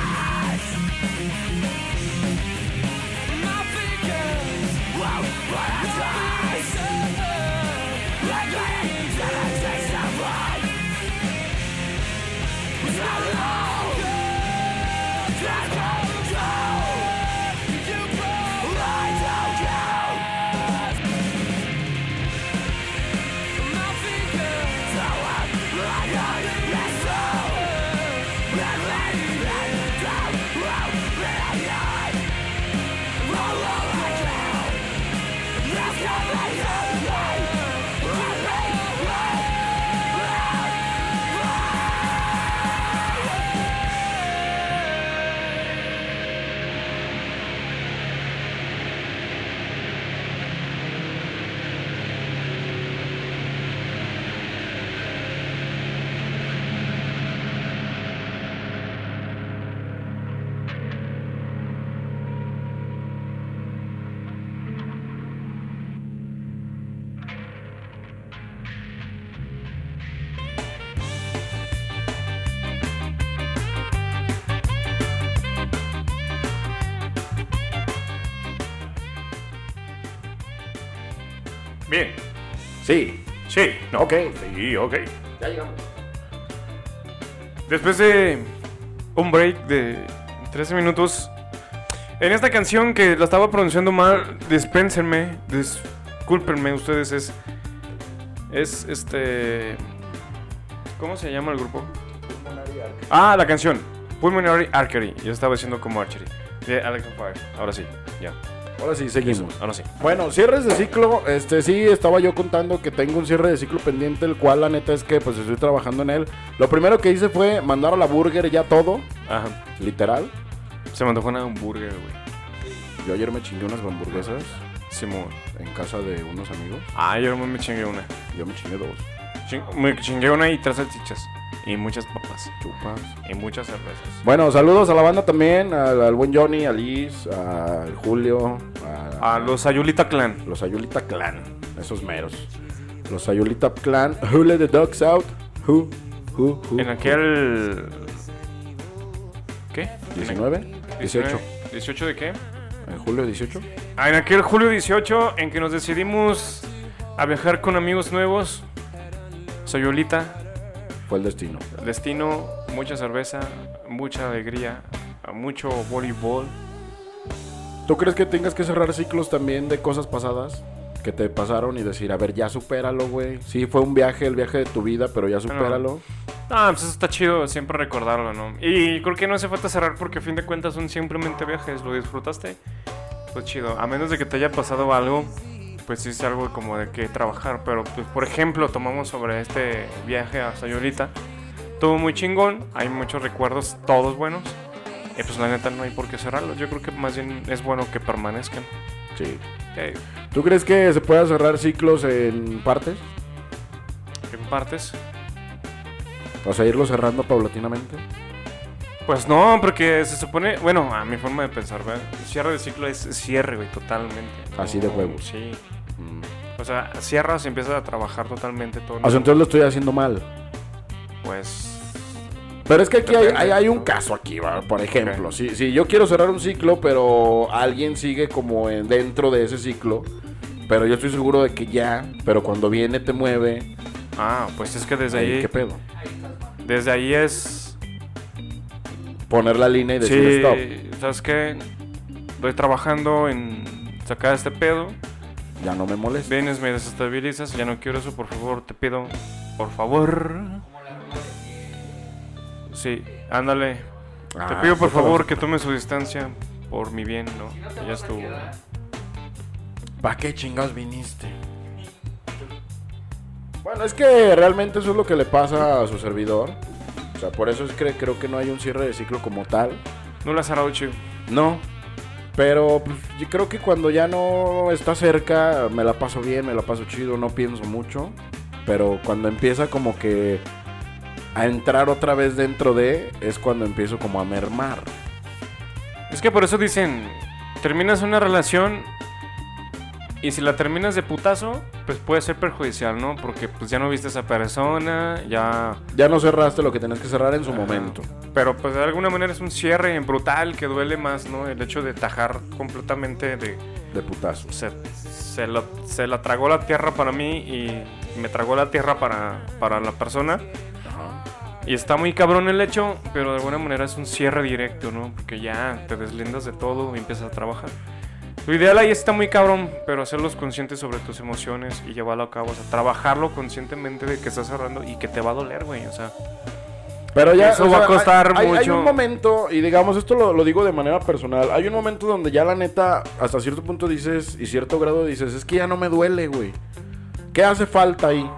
Sí. Sí. Ok. Sí, ok. Ya llegamos. Después de un break de 13 minutos, en esta canción que la estaba pronunciando mal, dispénsenme, discúlpenme ustedes, es. Es este. ¿Cómo se llama el grupo? Ah, la canción. Pulmonary Archery. Yo estaba diciendo como Archery. De Alex Fire. Ahora sí, ya. Ahora sí, seguimos. Ahora sí. Bueno, cierres de ciclo, este sí, estaba yo contando que tengo un cierre de ciclo pendiente, el cual la neta es que pues estoy trabajando en él. Lo primero que hice fue mandar a la burger ya todo, Ajá. literal. Se me antojó una hamburger, güey. Yo ayer me chingué unas hamburguesas Simón. en casa de unos amigos. Ah, yo me chingué una. Yo me chingué dos Ching- me chingué una y tres salchichas. Y muchas papas. chupas. Y muchas cervezas. Bueno, saludos a la banda también, al, al buen Johnny, a Liz, al Julio, a, A los Ayulita Clan. los Ayulita Clan, esos meros. Los Ayulita Clan, who let the dogs out? Who, who, who? En aquel. ¿Qué? 19, 18. 18 de qué? En julio 18. Ah, en aquel julio 18 en que nos decidimos a viajar con amigos nuevos. Soyolita, Fue el destino. destino, mucha cerveza, mucha alegría, mucho voleibol. ¿Tú crees que tengas que cerrar ciclos también de cosas pasadas que te pasaron y decir, a ver, ya supéralo, güey? Sí, fue un viaje, el viaje de tu vida, pero ya supéralo. Ah, pues eso está chido siempre recordarlo, ¿no? Y creo que no hace falta cerrar porque a fin de cuentas son simplemente viajes, lo disfrutaste. Pues chido, a menos de que te haya pasado algo, pues sí es algo como de que trabajar. Pero, pues, por ejemplo, tomamos sobre este viaje a Sayulita. Todo muy chingón, hay muchos recuerdos, todos buenos. Y pues la neta no hay por qué cerrarlos. Yo creo que más bien es bueno que permanezcan. Sí. Eh, ¿Tú crees que se pueda cerrar ciclos en partes? en partes. O sea, irlo cerrando paulatinamente. Pues no, porque se supone, bueno, a mi forma de pensar, ¿verdad? Cierre de ciclo es cierre, güey, totalmente. Así de huevos. Sí. O sea, cierras y empiezas a trabajar totalmente todo. O sea, entonces lo estoy haciendo mal. Pues. Pero es que aquí hay, Depende, hay- hay un caso aquí, ¿va? por ejemplo. Si, si yo quiero cerrar un ciclo, pero alguien sigue como en- dentro de ese ciclo, pero yo estoy seguro de que ya, pero cuando viene te mueve. Ah, pues es que desde ahí, ahí. ¿Qué pedo? Desde ahí es. Poner la línea y decir Sí, stop. ¿sabes qué? Estoy trabajando en sacar este pedo. Ya no me molesta. Vienes, me desestabilizas. Ya no quiero eso, por favor, te pido. Por favor. Sí, ándale. Te Ah, pido por favor. que tome su distancia por mi bien, ¿no? Ya estuvo. ¿Para qué chingados viniste? Bueno, es que realmente eso es lo que le pasa a su servidor. O sea, por eso es que creo que no hay un cierre de ciclo como tal. No la has cerrado chido. No. Pero pues, yo creo que cuando ya no está cerca, me la paso bien, me la paso chido, no pienso mucho. Pero cuando empieza como que a entrar otra vez dentro de, es cuando empiezo como a mermar. Es que por eso dicen, terminas una relación y si la terminas de putazo, pues puede ser perjudicial, ¿no? Porque pues ya no viste a esa persona, ya... Ya no cerraste lo que tenías que cerrar en su momento. Pero pues de alguna manera es un cierre brutal que duele más, ¿no? El hecho de tajar completamente de... De putazo. Se, se, lo- se la tragó la tierra para mí y me tragó la tierra para, para la persona. Ajá. Y está muy cabrón el hecho, pero de alguna manera es un cierre directo, ¿no? Porque ya te deslindas de todo y empiezas a trabajar. Lo ideal ahí está muy cabrón, pero hacerlos conscientes sobre tus emociones y llevarlo a cabo. O sea, trabajarlo conscientemente de que estás cerrando y que te va a doler, güey. O sea, Pero ya Eso o va a costar hay, hay- hay mucho. un momento, y digamos, esto lo, lo digo de manera personal. Hay un momento donde ya la neta, hasta cierto punto dices, y cierto grado dices, es que ya no me duele, güey. ¿Qué hace falta ahí?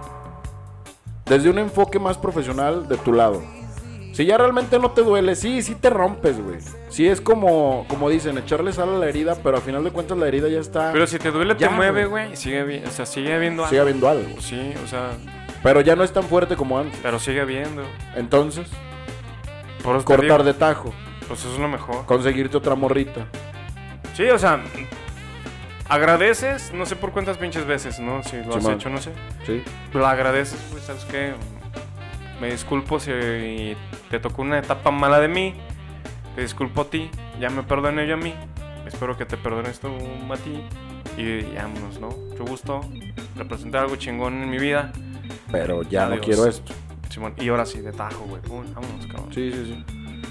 Desde un enfoque más profesional de tu lado. Si ya realmente no te duele, sí, sí te rompes, güey. Sí es como, como dicen, echarle sal a la herida, pero a final de cuentas la herida ya está. pero si te duele, te mueve, güey. Sigue, o sea, sigue habiendo Sigue algo. habiendo algo. Sí, o sea, Pero ya no es tan fuerte como antes. pero sigue habiendo. Entonces, Por cortar digo, de tajo, Pues eso es lo mejor. conseguirte otra morrita. Sí, o sea, agradeces, no sé por cuántas pinches veces, ¿no? Si lo has hecho, no sé. Sí. Lo agradeces, pues, ¿sabes qué? Me disculpo si te tocó una etapa mala de mí. Te disculpo a ti. Ya me perdoné yo a mí. Espero que te perdones tú a ti. Y vámonos, ¿no? Mucho gusto. representé algo chingón en mi vida. Pero ya no quiero esto. Simón, y ahora sí, de tajo, güey. Vámonos, cabrón. Sí, sí, sí.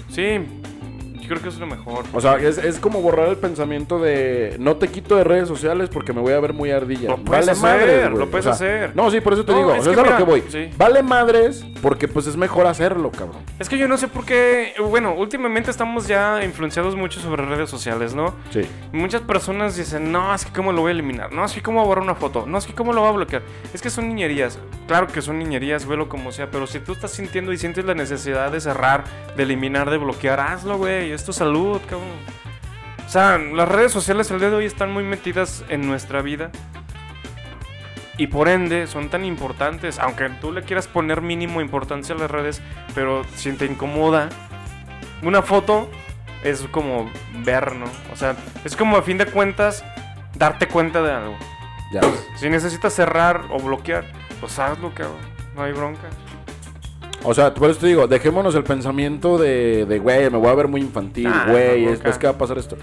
Sí, creo que es lo mejor. O sea, es, es como borrar el pensamiento de no te quito de redes sociales porque me voy a ver muy ardilla. Lo puedes hacer, lo puedes hacer. No, sí, por eso te No, digo. es o sea, que es a lo mira, que voy. sí. Vale madres porque pues es mejor hacerlo, cabrón. Es que yo no sé por qué. Bueno, últimamente estamos ya influenciados mucho sobre redes sociales, ¿no? Sí. Muchas personas dicen, no, es que cómo lo voy a eliminar, no, es que cómo voy a borrar una foto, no, es que cómo lo voy a bloquear. Es que son niñerías, claro que son niñerías, velo como sea, pero si tú estás sintiendo y sientes la necesidad de cerrar, de eliminar, de bloquear, hazlo, güey, es tu salud, cabrón. O sea, las redes sociales el día de hoy están muy metidas en nuestra vida. Y por ende son tan importantes, aunque tú le quieras poner mínimo importancia a las redes, pero si te incomoda, una foto es como ver, ¿no? O sea, es como a fin de cuentas darte cuenta de algo. Ya. Si necesitas cerrar o bloquear, pues hazlo, cabrón. No hay bronca. O sea, por eso te digo, dejémonos el pensamiento de, de, güey, me voy a ver muy infantil, Ah, güey, no, es, es que va a pasar esto.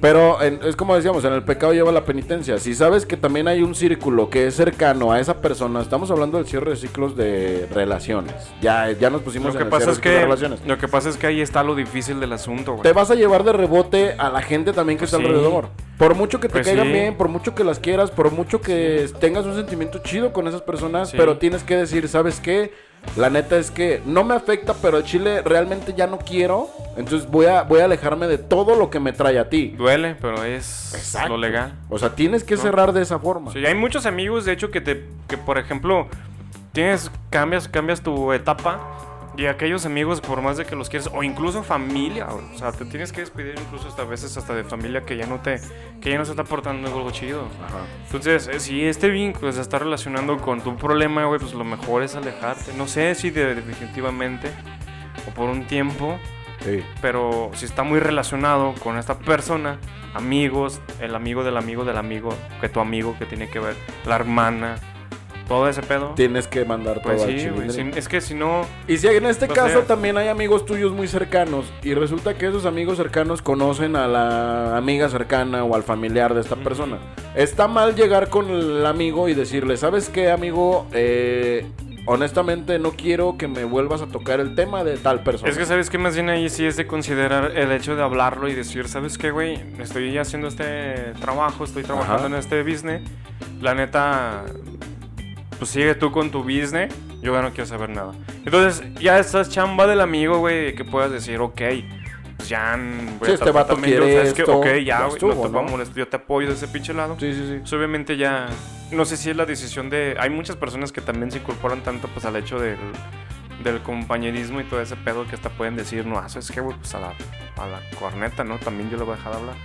Pero en- es como decíamos, en el pecado lleva la penitencia. Si sabes que también hay un círculo que es cercano a esa persona, estamos hablando del cierre de ciclos de relaciones. Ya, ya nos pusimos Lo en que, el cierre pasa es ciclos de que, relaciones. lo que pasa es que ahí está lo difícil del asunto, güey. Te vas a llevar de rebote a la gente también que Pues está sí. alrededor. Por mucho que te Pues caigan sí. bien, por mucho que las quieras, por mucho que tengas un sentimiento chido con esas personas, Sí. pero tienes que decir, ¿sabes qué? La neta es que no me afecta, pero Chile realmente ya no quiero. Entonces voy a, voy a alejarme de todo lo que me trae a ti. Duele, pero es Exacto. lo legal. O sea, tienes que No. cerrar de esa forma. Sí, hay muchos amigos, de hecho, que te, que por ejemplo, tienes, cambias, cambias tu etapa y aquellos amigos, por más de que los quieres, o incluso familia, o sea, te tienes que despedir incluso hasta a veces hasta de familia que ya no te, que ya no se está aportando algo chido. Ajá. Entonces, eh, si este vínculo se está relacionando con tu problema, güey, pues lo mejor es alejarte. No sé si de- definitivamente o por un tiempo, Sí. pero si está muy relacionado con esta persona, amigos, el amigo del amigo del amigo, que tu amigo que tiene que ver, la hermana, todo ese pedo. Tienes que mandar Pues todo al sí, güey. chilindrín. si- es que si no, Y si en este No caso también hay amigos tuyos muy cercanos y resulta que esos amigos cercanos conocen a la amiga cercana o al familiar de esta Ujú. persona. Está mal llegar con el amigo y decirle, ¿sabes qué, amigo? Eh, honestamente no quiero que me vuelvas a tocar el tema de tal persona. es que sabes que más bien ahí sí es de considerar el hecho de hablarlo y decir, ¿sabes qué, güey? Estoy haciendo este trabajo, estoy trabajando Ajá. en este business. La neta, pues sigue tú con tu business. Yo ya no quiero saber nada. Entonces, ya estás chamba del amigo, güey, que puedas decir, ok, pues ya. mm, voy Sí, a este vato también yo, quiere ¿sabes esto, Ok, ya güey, no te ¿no? molestar, yo te apoyo de ese pinche lado. Sí, sí, sí. Pues obviamente ya, no sé si es la decisión de... Hay muchas personas que también se incorporan tanto pues al hecho del, del compañerismo y todo ese pedo que hasta pueden decir, no, ¿sabes qué, güey? Pues a la, a la corneta, ¿no? También yo le voy a dejar de hablar.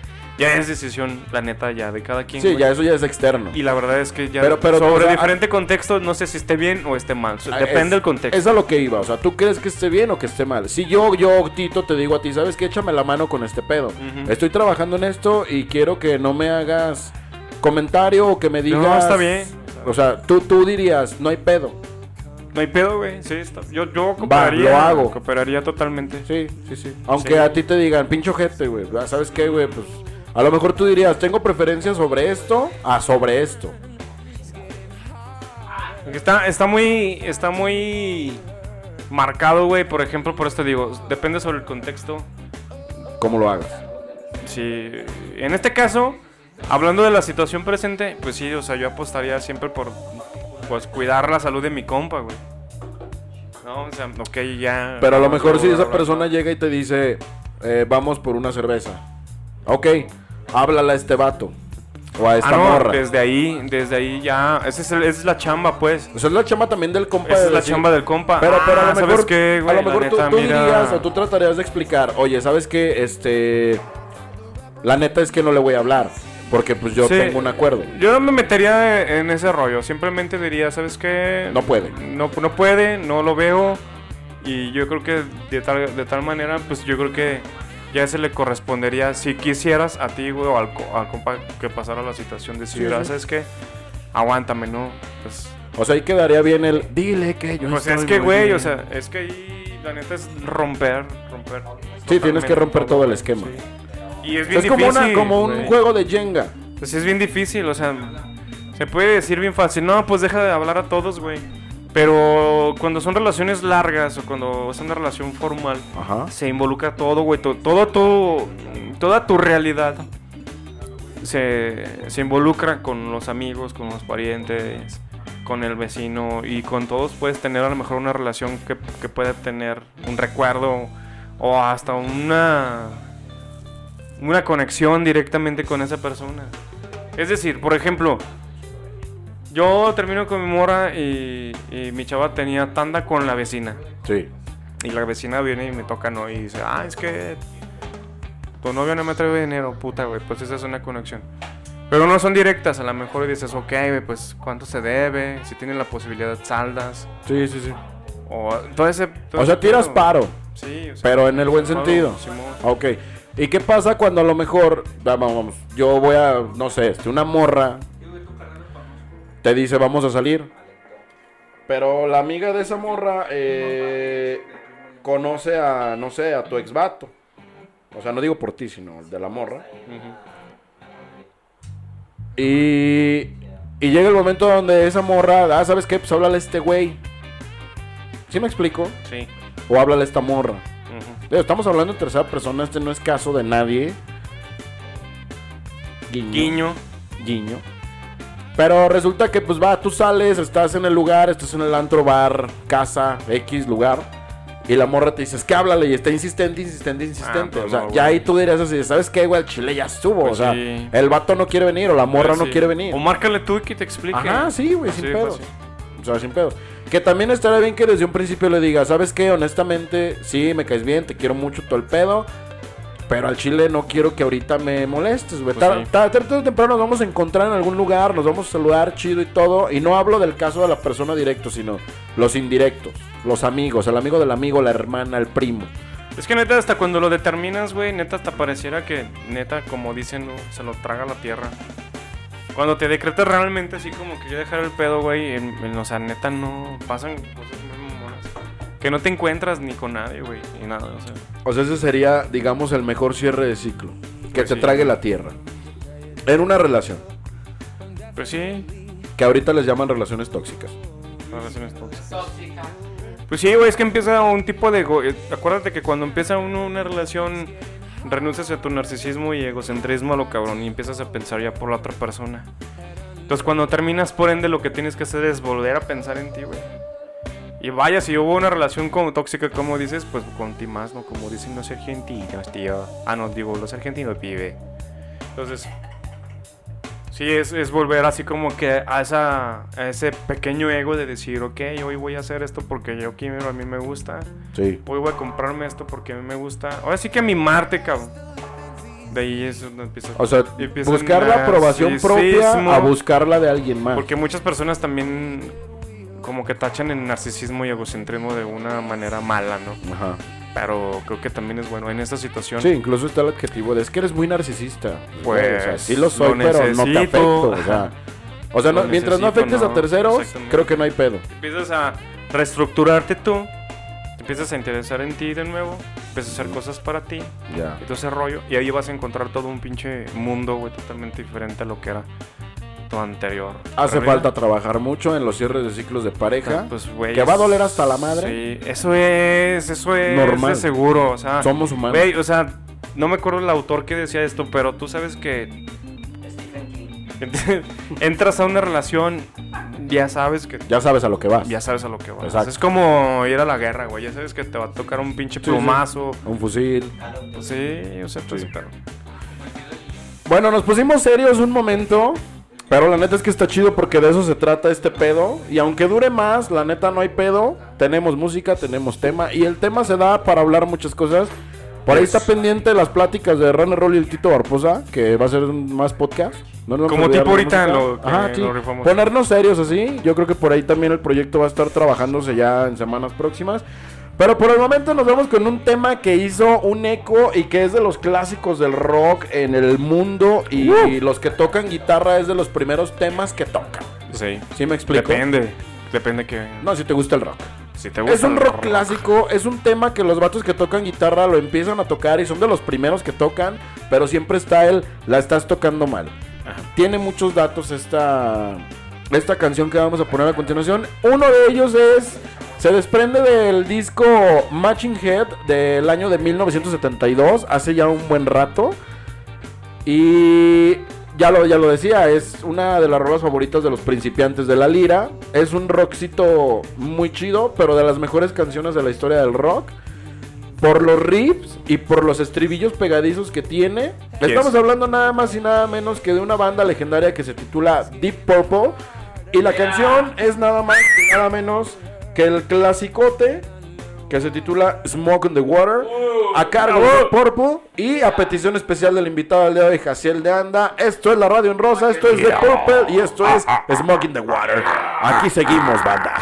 Ya es decisión, la neta, ya de cada quien. Sí, güey. ya eso ya es externo. Y la verdad es que ya Pero- pero, sobre o sea, diferente contexto, no sé si esté bien o esté mal. Ah, Depende es- del contexto. Es a lo que iba, o sea, ¿tú crees que esté bien o que esté mal? Si yo, yo, Tito, te digo a ti, ¿sabes qué? Échame la mano con este pedo. Estoy trabajando en esto y quiero que no me hagas comentario o que me digas... No, está bien. O sea, tú, tú dirías, no hay pedo. No hay pedo, güey. Sí, está- Yo, yo cooperaría. lo hago. Cooperaría totalmente. Sí, sí, sí. Aunque Sí. a ti te digan, pincho gente, güey. ah, ¿Sabes qué, güey? Pues a lo mejor tú dirías, tengo preferencia sobre esto a sobre esto. Está, está muy. Está muy marcado, güey. Por ejemplo, por esto digo, depende sobre el contexto. ¿Cómo lo hagas? Si. En este caso, hablando de la situación presente, pues sí, o sea, yo apostaría siempre por pues cuidar la salud de mi compa, güey. No, o sea, ok, ya. Pero a lo mejor si esa persona llega y te dice, eh, vamos por una cerveza. Ok, háblale a este vato. O a esta Ah, no, morra. desde ahí, desde ahí ya. Esa es, el- esa es la chamba, pues. O sea, es la chamba también del compa. Esa de es la chamba del compa. Pero, pero a Ah, lo ¿sabes mejor, qué, a güey? lo La mejor tú, tú mira. dirías o tú tratarías de explicar, oye, ¿sabes qué? Este, la neta es que no le voy a hablar, porque pues yo Sí. tengo un acuerdo. Yo no me metería en ese rollo. Simplemente diría, ¿sabes qué? No puede. No, no puede, no lo veo. Y yo creo que de tal, de tal manera, pues yo creo que ya se le correspondería, si quisieras a ti, güey, o al, al compa que pasara la situación, decir, Sí, "Ah, sí. ¿sabes qué? Aguántame, ¿no? Pues, O sea, ahí quedaría bien el, dile que yo pues estoy es que, güey, bien". o sea, es que ahí la neta es romper, romper. Sí, tienes que romper todo el esquema. sí. Y es bien Es como, una, difícil, como un juego de Jenga. Pues es bien difícil, o sea, Le puede decir bien fácil, no, pues deja de hablar a todos, güey. Pero cuando son relaciones largas o cuando es una relación formal, Ajá. se involucra todo, güey. to- Todo, todo, toda tu realidad se, se involucra con los amigos, con los parientes, con el vecino y con todos puedes tener a lo mejor una relación que, que puede tener un recuerdo o hasta una, una conexión directamente con esa persona. Es decir, por ejemplo, yo termino con mi mora y, y mi chava tenía tanda con la vecina. Sí. Y la vecina viene y me toca, ¿no? Y dice, ah, es que tu novio no me trae dinero, puta, güey. Pues esa es una conexión. Pero no son directas, a lo mejor dices, ok, güey, pues cuánto se debe, si tienen la posibilidad, saldas. Sí, sí, sí. O todo ese. todo O sea, tiras paro. Sí, o sea, Pero en el buen sentido. Simón. Ok. ¿Y qué pasa cuando a lo mejor, vamos, vamos, yo voy a, no sé, este, una morra te dice vamos a salir? Pero la amiga de esa morra eh, conoce a, no sé, a tu ex vato. O sea, no digo por ti, sino de la morra. Y, y llega el momento donde esa morra, ah, ¿sabes qué? Pues háblale a este güey. ¿Sí me explico? Sí. O háblale a esta morra. Estamos hablando en tercera persona, este no es caso de nadie. Guiño. Guiño. Guiño. Pero resulta que pues va, tú sales, estás en el lugar, estás en el antro, bar, casa, X lugar. Y la morra te dice, es que háblale y está insistente, insistente, insistente. pues o sea, no, ya ahí tú dirías así, ¿sabes qué, güey? El chile ya estuvo. Pues o sea, sí. el vato no quiere venir o la morra Pues no sí. quiere venir. O márcale tú y que te explique. Ajá, sí, güey, sin sí. O sea, sin pedos. Que también estaría bien que desde un principio le diga, ¿sabes qué? Honestamente, sí, me caes bien, te quiero mucho todo el pedo. Pero al chile no quiero que ahorita me molestes, güey. Pues sí. ta- Tarde o temprano nos vamos a encontrar en algún lugar, nos vamos a saludar chido y todo. Y no hablo del caso de la persona directo, sino los indirectos, los amigos, el amigo del amigo, la hermana, el primo. Es que neta, hasta cuando lo determinas, güey, neta, hasta pareciera que, neta, como dicen, ¿no? se lo traga la tierra. Cuando te decretas realmente así como que ya dejar el pedo, güey, en- en- o sea, neta, no pasan cosas muy. Que no te encuentras ni con nadie, güey, ni nada, o sea. O sea, ese sería, digamos, el mejor cierre de ciclo. Que Pues te sí. trague la tierra. En una relación. Pues sí, Que ahorita les llaman relaciones tóxicas. relaciones tóxicas. Tóxica. Pues sí, güey, es que empieza un tipo de... ego- eh, Acuérdate que cuando empieza uno una relación, renuncias a tu narcisismo y egocentrismo a lo cabrón y empiezas a pensar ya por la otra persona. Entonces cuando terminas, por ende, lo que tienes que hacer es volver a pensar en ti, güey. Y vaya, si hubo una relación como tóxica, como dices, pues con ti más, ¿no? Como dicen los argentinos, tío. Ah, no, digo, los argentinos, pibe. Entonces, sí, es, es volver así como que a, esa, a ese pequeño ego de decir, ok, hoy voy a hacer esto porque yo quiero, a mí me gusta. Sí. Hoy voy a comprarme esto porque a mí me gusta. Ahora sí que mimarte, cabrón. De ahí es donde empieza. O sea, buscar la aprobación propia a buscarla de alguien más. Porque muchas personas también como que tachan el narcisismo y egocentrismo de una manera mala, ¿no? Ajá. Pero creo que también es bueno en esta situación. Sí, incluso está el adjetivo de es que eres muy narcisista. Pues, o sea, sí lo soy, lo pero no te afecto. O sea, [LAUGHS] o sea no- mientras no necesito, afectes a no, terceros, exactamente. creo que no hay pedo. Empiezas a reestructurarte tú, te empiezas a interesar en ti de nuevo, empiezas a hacer cosas para ti, Ya. y todo ese rollo, y ahí vas a encontrar todo un pinche mundo, güey, totalmente diferente a lo que era anterior. Hace falta trabajar mucho en los cierres de ciclos de pareja. Pues, güey, que va a doler hasta la madre. Sí, eso es, eso es Normal. seguro, o sea, Somos humanos. güey, o sea, no me acuerdo el autor que decía esto, pero tú sabes que [LAUGHS] entras a una relación, ya sabes que Ya sabes a lo que vas. ya sabes a lo que vas. Exacto. Es como ir a la guerra, güey. Ya sabes que te va a tocar un pinche Sí, sí. plumazo. Un fusil. Pues sí, o sea, pues, pero. Bueno, nos pusimos serios un momento. Pero la neta es que está chido porque de eso se trata este pedo. Y aunque dure más, la neta no hay pedo. Tenemos música, tenemos tema. Y el tema se da para hablar muchas cosas. Por ahí está pendiente las pláticas de Runner Roll y el Tito Barposa, que va a ser más podcast. No nos Como tipo ahorita lo Ajá, sí. lo. Ponernos serios así. Yo creo que por ahí también el proyecto va a estar trabajándose ya en semanas próximas. Pero por el momento nos vamos con un tema que hizo un eco y que es de los clásicos del rock en el mundo. Y, y los que tocan guitarra es de los primeros temas que tocan. Sí. ¿Sí me explico? Depende. Depende que. No, si te gusta el rock. Si te gusta Es un rock clásico, es un tema que los vatos que tocan guitarra lo empiezan a tocar y son de los primeros que tocan, pero siempre está el, la estás tocando mal. Ajá. tiene muchos datos esta, esta canción que vamos a poner a continuación. Uno de ellos es, se desprende del disco Matching Head del año de 1972, hace ya un buen rato. Y ya lo, ya lo decía, es una de las rolas favoritas de los principiantes de la lira. Es un rockcito muy chido, pero de las mejores canciones de la historia del rock. Por los riffs y por los estribillos pegadizos que tiene. Estamos hablando nada más y nada menos que de una banda legendaria que se titula Deep Purple. Y la canción es nada más y nada menos que el clasicote que se titula Smoke on the Water, a cargo de Purple y a petición especial del invitado del día de hoy, Jaciel de Anda. Esto es la radio en rosa, esto es de Purple y esto es Smoke in the Water. Aquí seguimos, banda.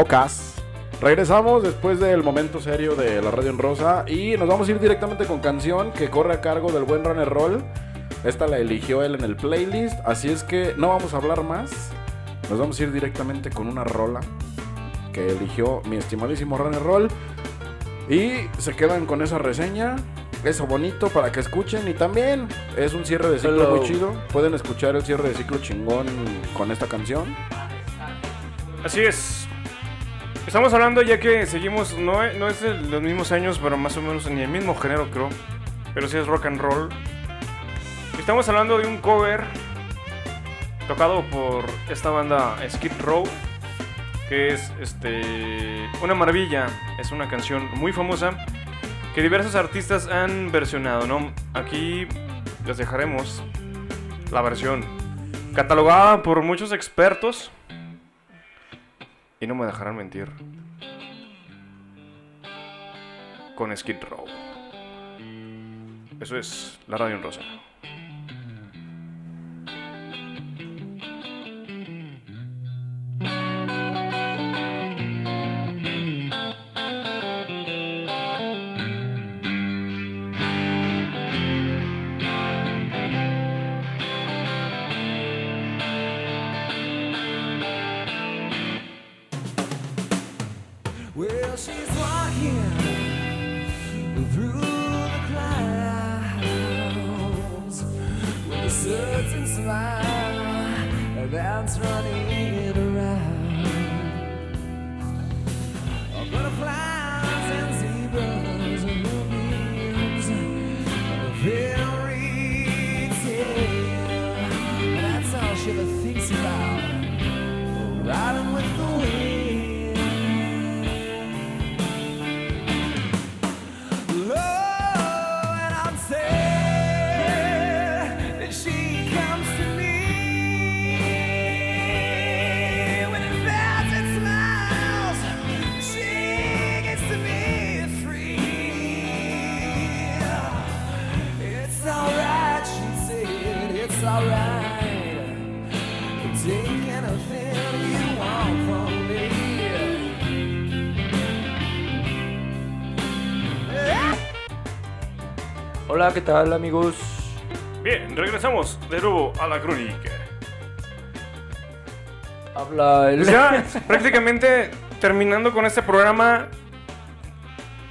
Ocas. Regresamos después del momento serio de la radio en rosa y nos vamos a ir directamente con canción que corre a cargo del buen runner roll. Esta la eligió él en el playlist, así es que no vamos a hablar más. Nos vamos a ir directamente con una rola que eligió mi estimadísimo runner roll y se quedan con esa reseña. Eso bonito para que escuchen y también es un cierre de ciclo Hello. muy chido. Pueden escuchar el cierre de ciclo chingón con esta canción. Así es. Estamos hablando ya que seguimos, no, no es de los mismos años, pero más o menos ni el mismo género creo. Pero sí es rock and roll. Estamos hablando de un cover tocado por esta banda Skid Row. Que es este una maravilla. Es una canción muy famosa que diversos artistas han versionado, ¿no? Aquí les dejaremos la versión catalogada por muchos expertos y no me dejarán mentir. Con Skid Row. Eso es la radio en rosa. Hola, ¿qué tal, amigos? Bien, regresamos de nuevo a la crónica. Habla el. Ya, [LAUGHS] prácticamente terminando con este programa.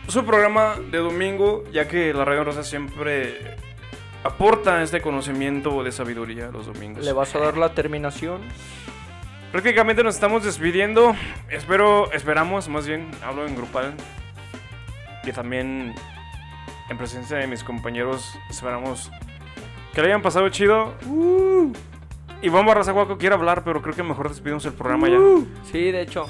Su programa de domingo, ya que la Radio Rosa siempre aporta este conocimiento de sabiduría los domingos. ¿Le vas a dar la terminación? Prácticamente nos estamos despidiendo. Espero, esperamos, más bien, hablo en grupal. Que también, en presencia de mis compañeros, esperamos que le hayan pasado chido. Uh. Iván Barraza Guaco quiere hablar, pero creo que mejor despidimos el programa ya. Sí, de hecho.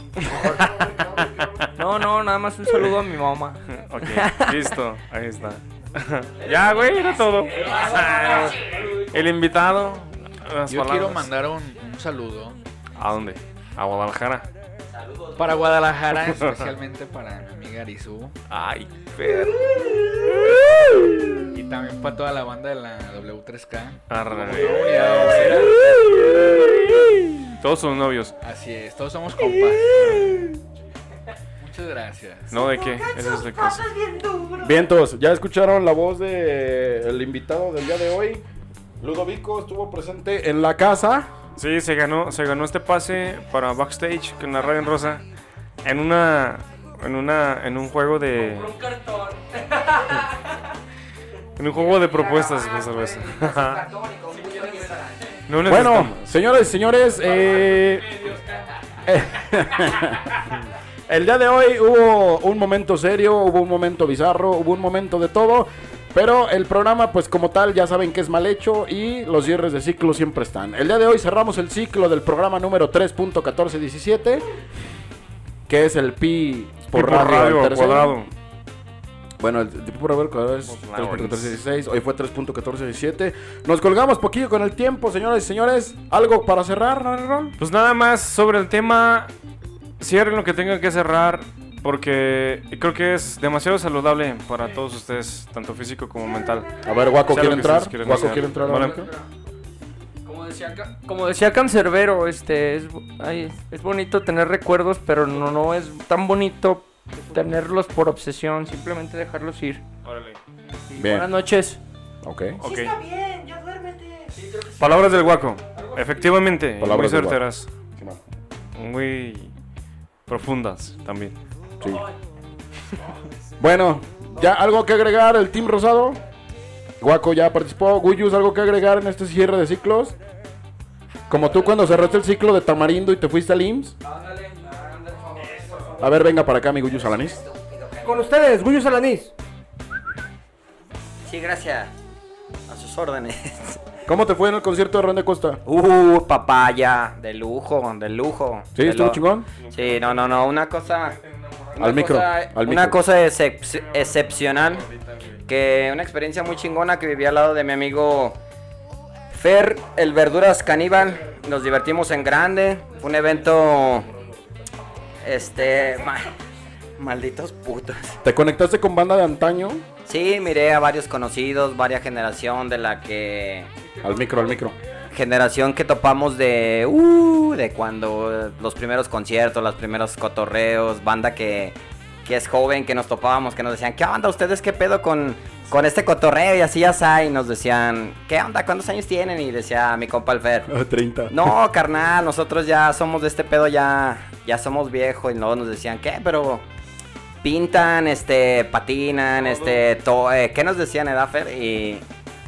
No, no, nada más un saludo a mi mamá. [LAUGHS] ok, listo, ahí está. [LAUGHS] ya, güey, era todo. [LAUGHS] el invitado. las Yo quiero mandar un, un saludo ¿A dónde? A Guadalajara. Para Guadalajara, [LAUGHS] especialmente para mi amiga Arizú. Ay, Fer. Y también para toda la banda de la W3K. Arre. Como una unidad vocera. Todos son novios. Así es, todos somos compas. Muchas gracias. No, ¿de qué? Esa es cosa. Vientos, ya escucharon la voz del invitado del día de hoy. Ludovico estuvo presente en la casa. Sí, se ganó, se ganó este pase para backstage con la radio en rosa en una en una en un juego de [LAUGHS] en un juego de propuestas pues, algo así. No Bueno, señores y señores, eh, [LAUGHS] el día de hoy hubo un momento serio, hubo un momento bizarro, hubo un momento de todo. Pero el programa, pues como tal, ya saben que es mal hecho y los cierres de ciclo siempre están. El día de hoy cerramos el ciclo del programa número 3.1417, que es el pi por Por radio, radio cuadrado. Bueno, el pi por al cuadrado es Claro. 3.1416, hoy fue 3.1417. Nos colgamos poquillo con el tiempo, señores y señores. ¿Algo para cerrar? Pues nada más sobre el tema cierren lo que tengan que cerrar porque creo que es demasiado saludable para todos ustedes, tanto físico como mental. A ver, Guaco quiere entrar. Guaco quiere entrar. Como decía, como decía Cancerbero, este, es, ay, es bonito tener recuerdos, pero no, no es tan bonito tenerlos por obsesión, simplemente dejarlos ir. Y. Buenas noches. Ok. Ok. Está bien, ya duérmete. Palabras del guaco. Efectivamente, Palabras muy certeras. Muy profundas también. Sí. Bueno, ¿ya algo que agregar el Team Rosado? Guaco ya participó. Guyus, ¿algo que agregar en este cierre de ciclos? Como tú cuando cerraste el ciclo de Tamarindo y te fuiste al IMSS. A ver, venga para acá, mi Guyus Alanis. Con ustedes, Gullo Salanís. Sí, gracias. A sus órdenes. [LAUGHS] ¿Cómo te fue en el concierto de Ron Costa? Uh, papaya. De lujo, de lujo. ¿Sí? De ¿Estuvo lo- chingón? Sí, no, no, no. Una cosa. Una Al micro, cosa- al Una micro. cosa excep- excepcional. Que una experiencia muy chingona que viví al lado de mi amigo Fer, el Verduras Caníbal. Nos divertimos en grande. Fue un evento. Este. ma- malditos putos. ¿Te conectaste con banda de antaño? Sí, miré a varios conocidos, varias generación de la que Al micro, al micro. Generación que topamos de uh, de cuando los primeros conciertos, los primeros cotorreos, banda que, que es joven, que nos topábamos, que nos decían, ¿qué onda ustedes qué pedo con, con este cotorreo? Y así ya está, y nos decían, ¿qué onda? ¿Cuántos años tienen? Y decía mi compa el Fer, 30. no, carnal, nosotros ya somos de este pedo, ya, ya somos viejos. Y luego nos decían, ¿qué? Pero pintan, este, patinan, este, to- eh, ¿qué nos decían, Edafer? Y,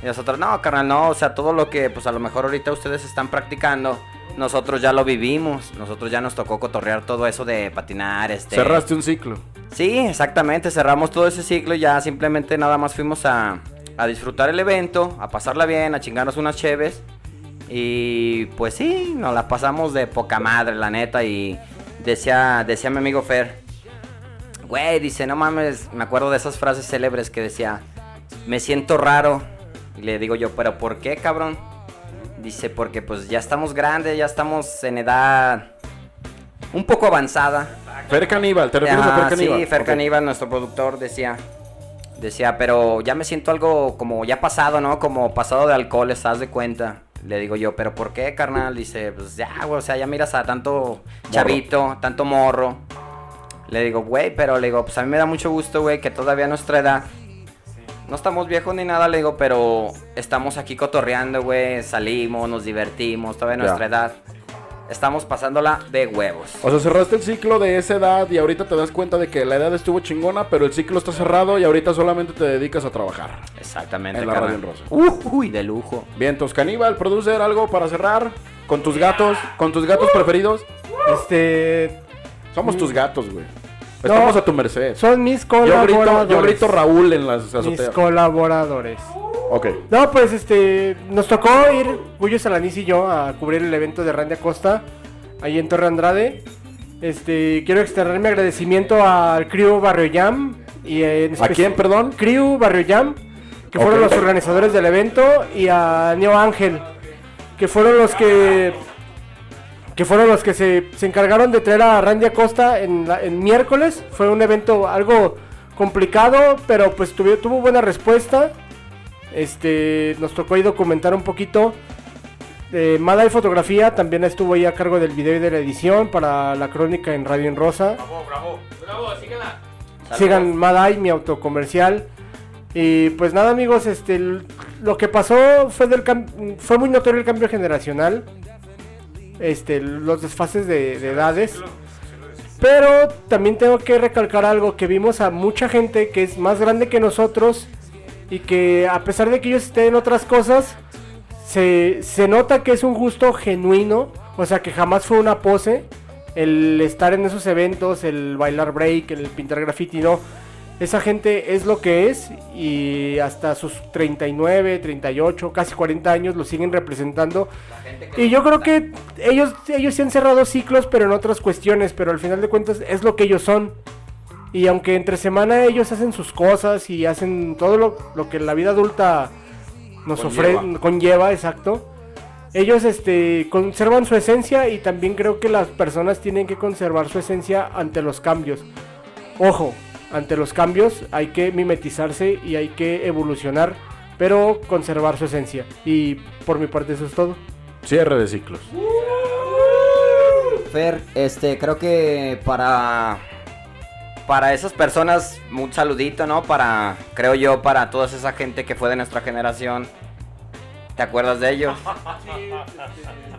y nosotros, no, carnal, no, o sea, todo lo que, pues a lo mejor ahorita ustedes están practicando, nosotros ya lo vivimos, nosotros ya nos tocó cotorrear todo eso de patinar, este... Cerraste un ciclo. Sí, exactamente, cerramos todo ese ciclo y ya simplemente nada más fuimos a, a disfrutar el evento, a pasarla bien, a chingarnos unas cheves. Y pues sí, nos la pasamos de poca madre, la neta. Y decía, decía mi amigo Fer, güey, dice, no mames, me acuerdo de esas frases célebres que decía, me siento raro. Y le digo yo, pero ¿por qué, cabrón? Dice, porque pues ya estamos grandes, ya estamos en edad un poco avanzada. Fer Caníbal, ¿te refieres a Fer Caníbal? Sí, Fer. Caníbal, nuestro productor, decía. Decía, pero ya me siento algo como ya pasado, ¿no? Como pasado de alcohol, ¿estás de cuenta? Le digo yo, ¿pero por qué, carnal? Dice, pues ya, güey, o sea, ya miras a tanto chavito, tanto morro. Le digo, güey, pero le digo, pues a mí me da mucho gusto, güey, que todavía a nuestra edad no estamos viejos ni nada, le digo, pero estamos aquí cotorreando, güey. Salimos, nos divertimos, todavía Ya. nuestra edad. Estamos pasándola de huevos. O sea, cerraste el ciclo de esa edad y ahorita te das cuenta de que la edad estuvo chingona, pero el ciclo está cerrado y ahorita solamente te dedicas a trabajar. Exactamente, En la carnal. radio en rosa. Uy, de lujo. Bien, entonces, Caníbal, producer, algo para cerrar con tus gatos, con tus gatos preferidos. Este. Somos Mm. tus gatos, güey. No, Estamos a tu merced. Son mis Yo grito, colaboradores. yo grito Raúl en las Mis azoteas. colaboradores. Ok. No, pues este, nos tocó ir, Gullo Salanís y yo, a cubrir el evento de Randy Acosta, ahí en Torre Andrade. Este, quiero externar mi agradecimiento al Crew Barrio Jam. Y en ¿A quién, perdón? Crew Barrio Jam, que fueron los organizadores del evento, y a Neo Ángel, que fueron los que que fueron los que se, se encargaron de traer a Randy Acosta en, la- en miércoles. Fue un evento algo complicado, pero pues tuvo, tuvo buena respuesta. Este, nos tocó ahí documentar un poquito. Eh, Mada y Fotografía también estuvo ahí a cargo del video y de la edición para la crónica en Radio en Rosa. Bravo, bravo. Bravo, síguela. Sigan Madai, mi autocomercial. Y pues nada, amigos, este lo que pasó fue del fue muy notorio el cambio generacional. Este, los desfases de, de edades. Pero también tengo que recalcar algo que vimos a mucha gente que es más grande que nosotros y que a pesar de que ellos estén en otras cosas, se, se nota que es un gusto genuino, o sea que jamás fue una pose el estar en esos eventos, el bailar break, el pintar graffiti, no. Esa gente es lo que es y hasta sus 39, 38, casi 40 años lo siguen representando. Y yo creo que ellos, ellos sí han cerrado ciclos, pero en otras cuestiones, pero al final de cuentas es lo que ellos son. Y aunque entre semana ellos hacen sus cosas y hacen todo lo, lo que la vida adulta nos ofrece, conlleva, exacto. Ellos este, conservan su esencia y también creo que las personas tienen que conservar su esencia ante los cambios. Ojo, ante los cambios hay que mimetizarse y hay que evolucionar, pero conservar su esencia. Y por mi parte eso es todo. Cierre de ciclos. Fer, este, creo que para para esas personas un saludito, ¿no? Para creo yo para toda esa gente que fue de nuestra generación. ¿Te acuerdas de ellos? [LAUGHS]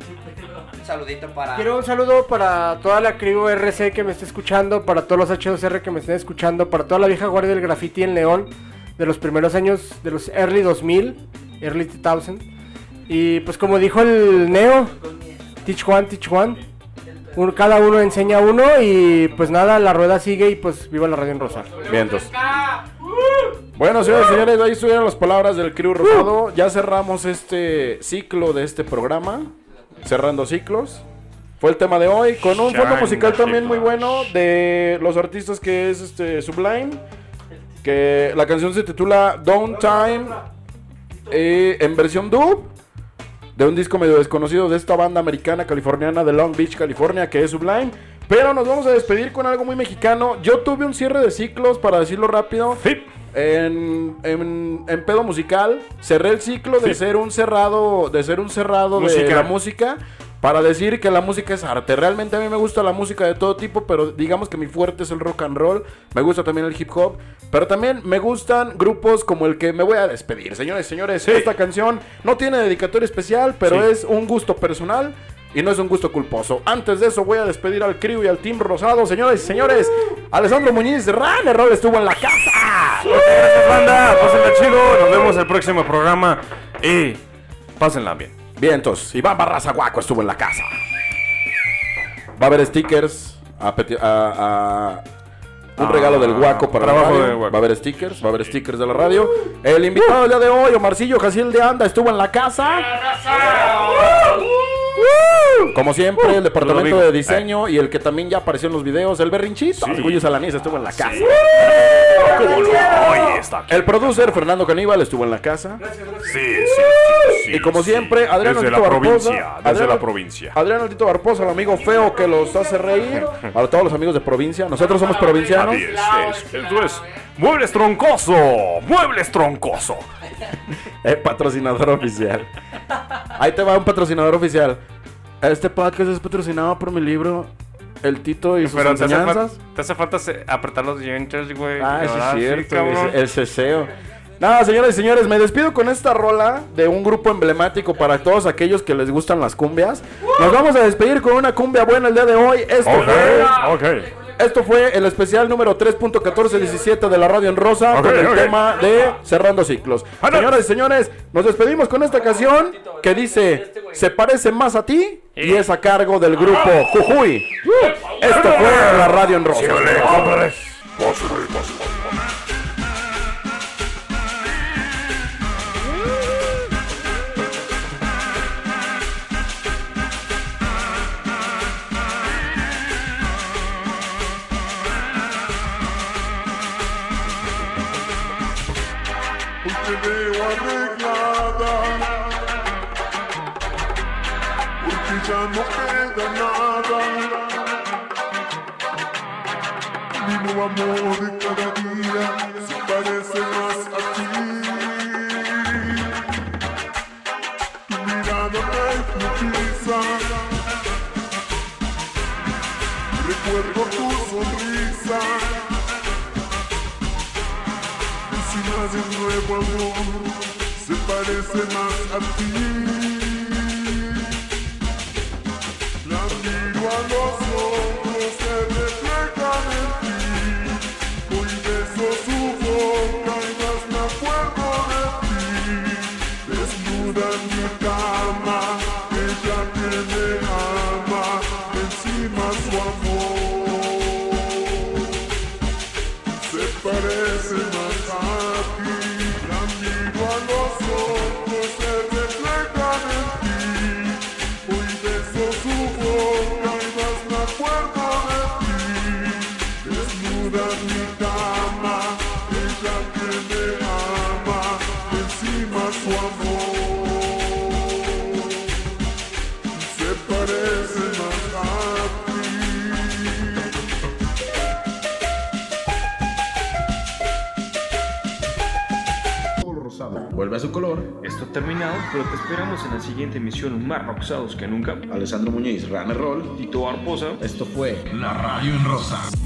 Un saludito para Quiero un saludo para toda la crew RC que me esté escuchando, para todos los H2R que me estén escuchando, para toda la vieja guardia del graffiti en León de los primeros años de los early 2000, early 2000. Y pues como dijo el Neo, teach one, teach one. Un- cada uno enseña uno y pues nada, la rueda sigue y pues viva la radio en Rosa. Vientos. Bueno, señores y señores, ahí estuvieron las palabras del Crew Rosado. Ya cerramos este ciclo de este programa. Cerrando ciclos. Fue el tema de hoy. Con un fondo musical también muy bueno de los artistas que es este Sublime. Que la canción se titula Downtime. eh, en versión dub. De un disco medio desconocido de esta banda americana californiana de Long Beach, California, que es Sublime. Pero nos vamos a despedir con algo muy mexicano. Yo tuve un cierre de ciclos, para decirlo rápido. En, en, en pedo musical, cerré el ciclo de Sí. ser un cerrado, de ser un cerrado de la música, para decir que la música es arte. Realmente a mí me gusta la música de todo tipo, pero digamos que mi fuerte es el rock and roll. Me gusta también el hip hop, pero también me gustan grupos como el que me voy a despedir. Señores, señores, esta canción no tiene dedicatoria especial, pero Sí. es un gusto personal. Y no es un gusto culposo. Antes de eso voy a despedir al crew y al team rosado. Señores y señores, Alessandro Muñiz de Runner Roll estuvo en la casa. Gracias, banda. Pásenla chido. Nos vemos el próximo programa. Y pásenla bien. Vientos. Iván Barraza Guaco estuvo en la casa. Va a haber stickers. A, peti- a- a- un Ah, regalo del Guaco para la radio. Va a haber stickers. Va a haber stickers de la radio. El invitado del día de hoy, Omarcillo Jaciel de Anda, estuvo en la casa. Como siempre, el departamento de diseño y el que también ya apareció en los videos, el berrinchito. Sí. Orgullo estuvo en la casa. El producer Fernando Caníbal estuvo en la casa. Sí, sí, sí, sí, Y como sí. siempre, Adrián Desde Altito la Barbosa. provincia. Desde Adrián- la provincia. Adrián Altito Barbosa, el amigo feo que los hace reír. A todos los amigos de provincia. Nosotros somos provincianos. Así es, es, es Muebles Troncoso. Muebles Troncoso. [LAUGHS] Eh, patrocinador oficial. Ahí te va un patrocinador oficial. Este podcast es patrocinado por mi libro El Tito y sus Pero te hace, enseñanzas. fa- te hace falta apretar los dientes, güey. Ah, sí Ahora es cierto. cabrón. el ceseo. Nada, señoras y señores, me despido con esta rola de un grupo emblemático para todos aquellos que les gustan las cumbias. Nos vamos a despedir con una cumbia buena el día de hoy. Esto, fue, esto fue el especial número 3.1417 de la radio en rosa con el tema de Cerrando Ciclos. Señoras y señores, nos despedimos con esta canción que dice Se parece más a ti y es a cargo del grupo Jujuy. Esto fue la radio en rosa. No queda nada Mi nuevo amor de cada día Se parece más a ti. Tu mirada me hipnotiza Recuerdo tu sonrisa. Encima de un nuevo amor se parece más a ti. Los color. Esto ha terminado, pero te esperamos en la siguiente emisión más roxados que nunca. Alessandro Muñiz, Runner Roll. Tito Arposa. Esto fue La radio en rosa.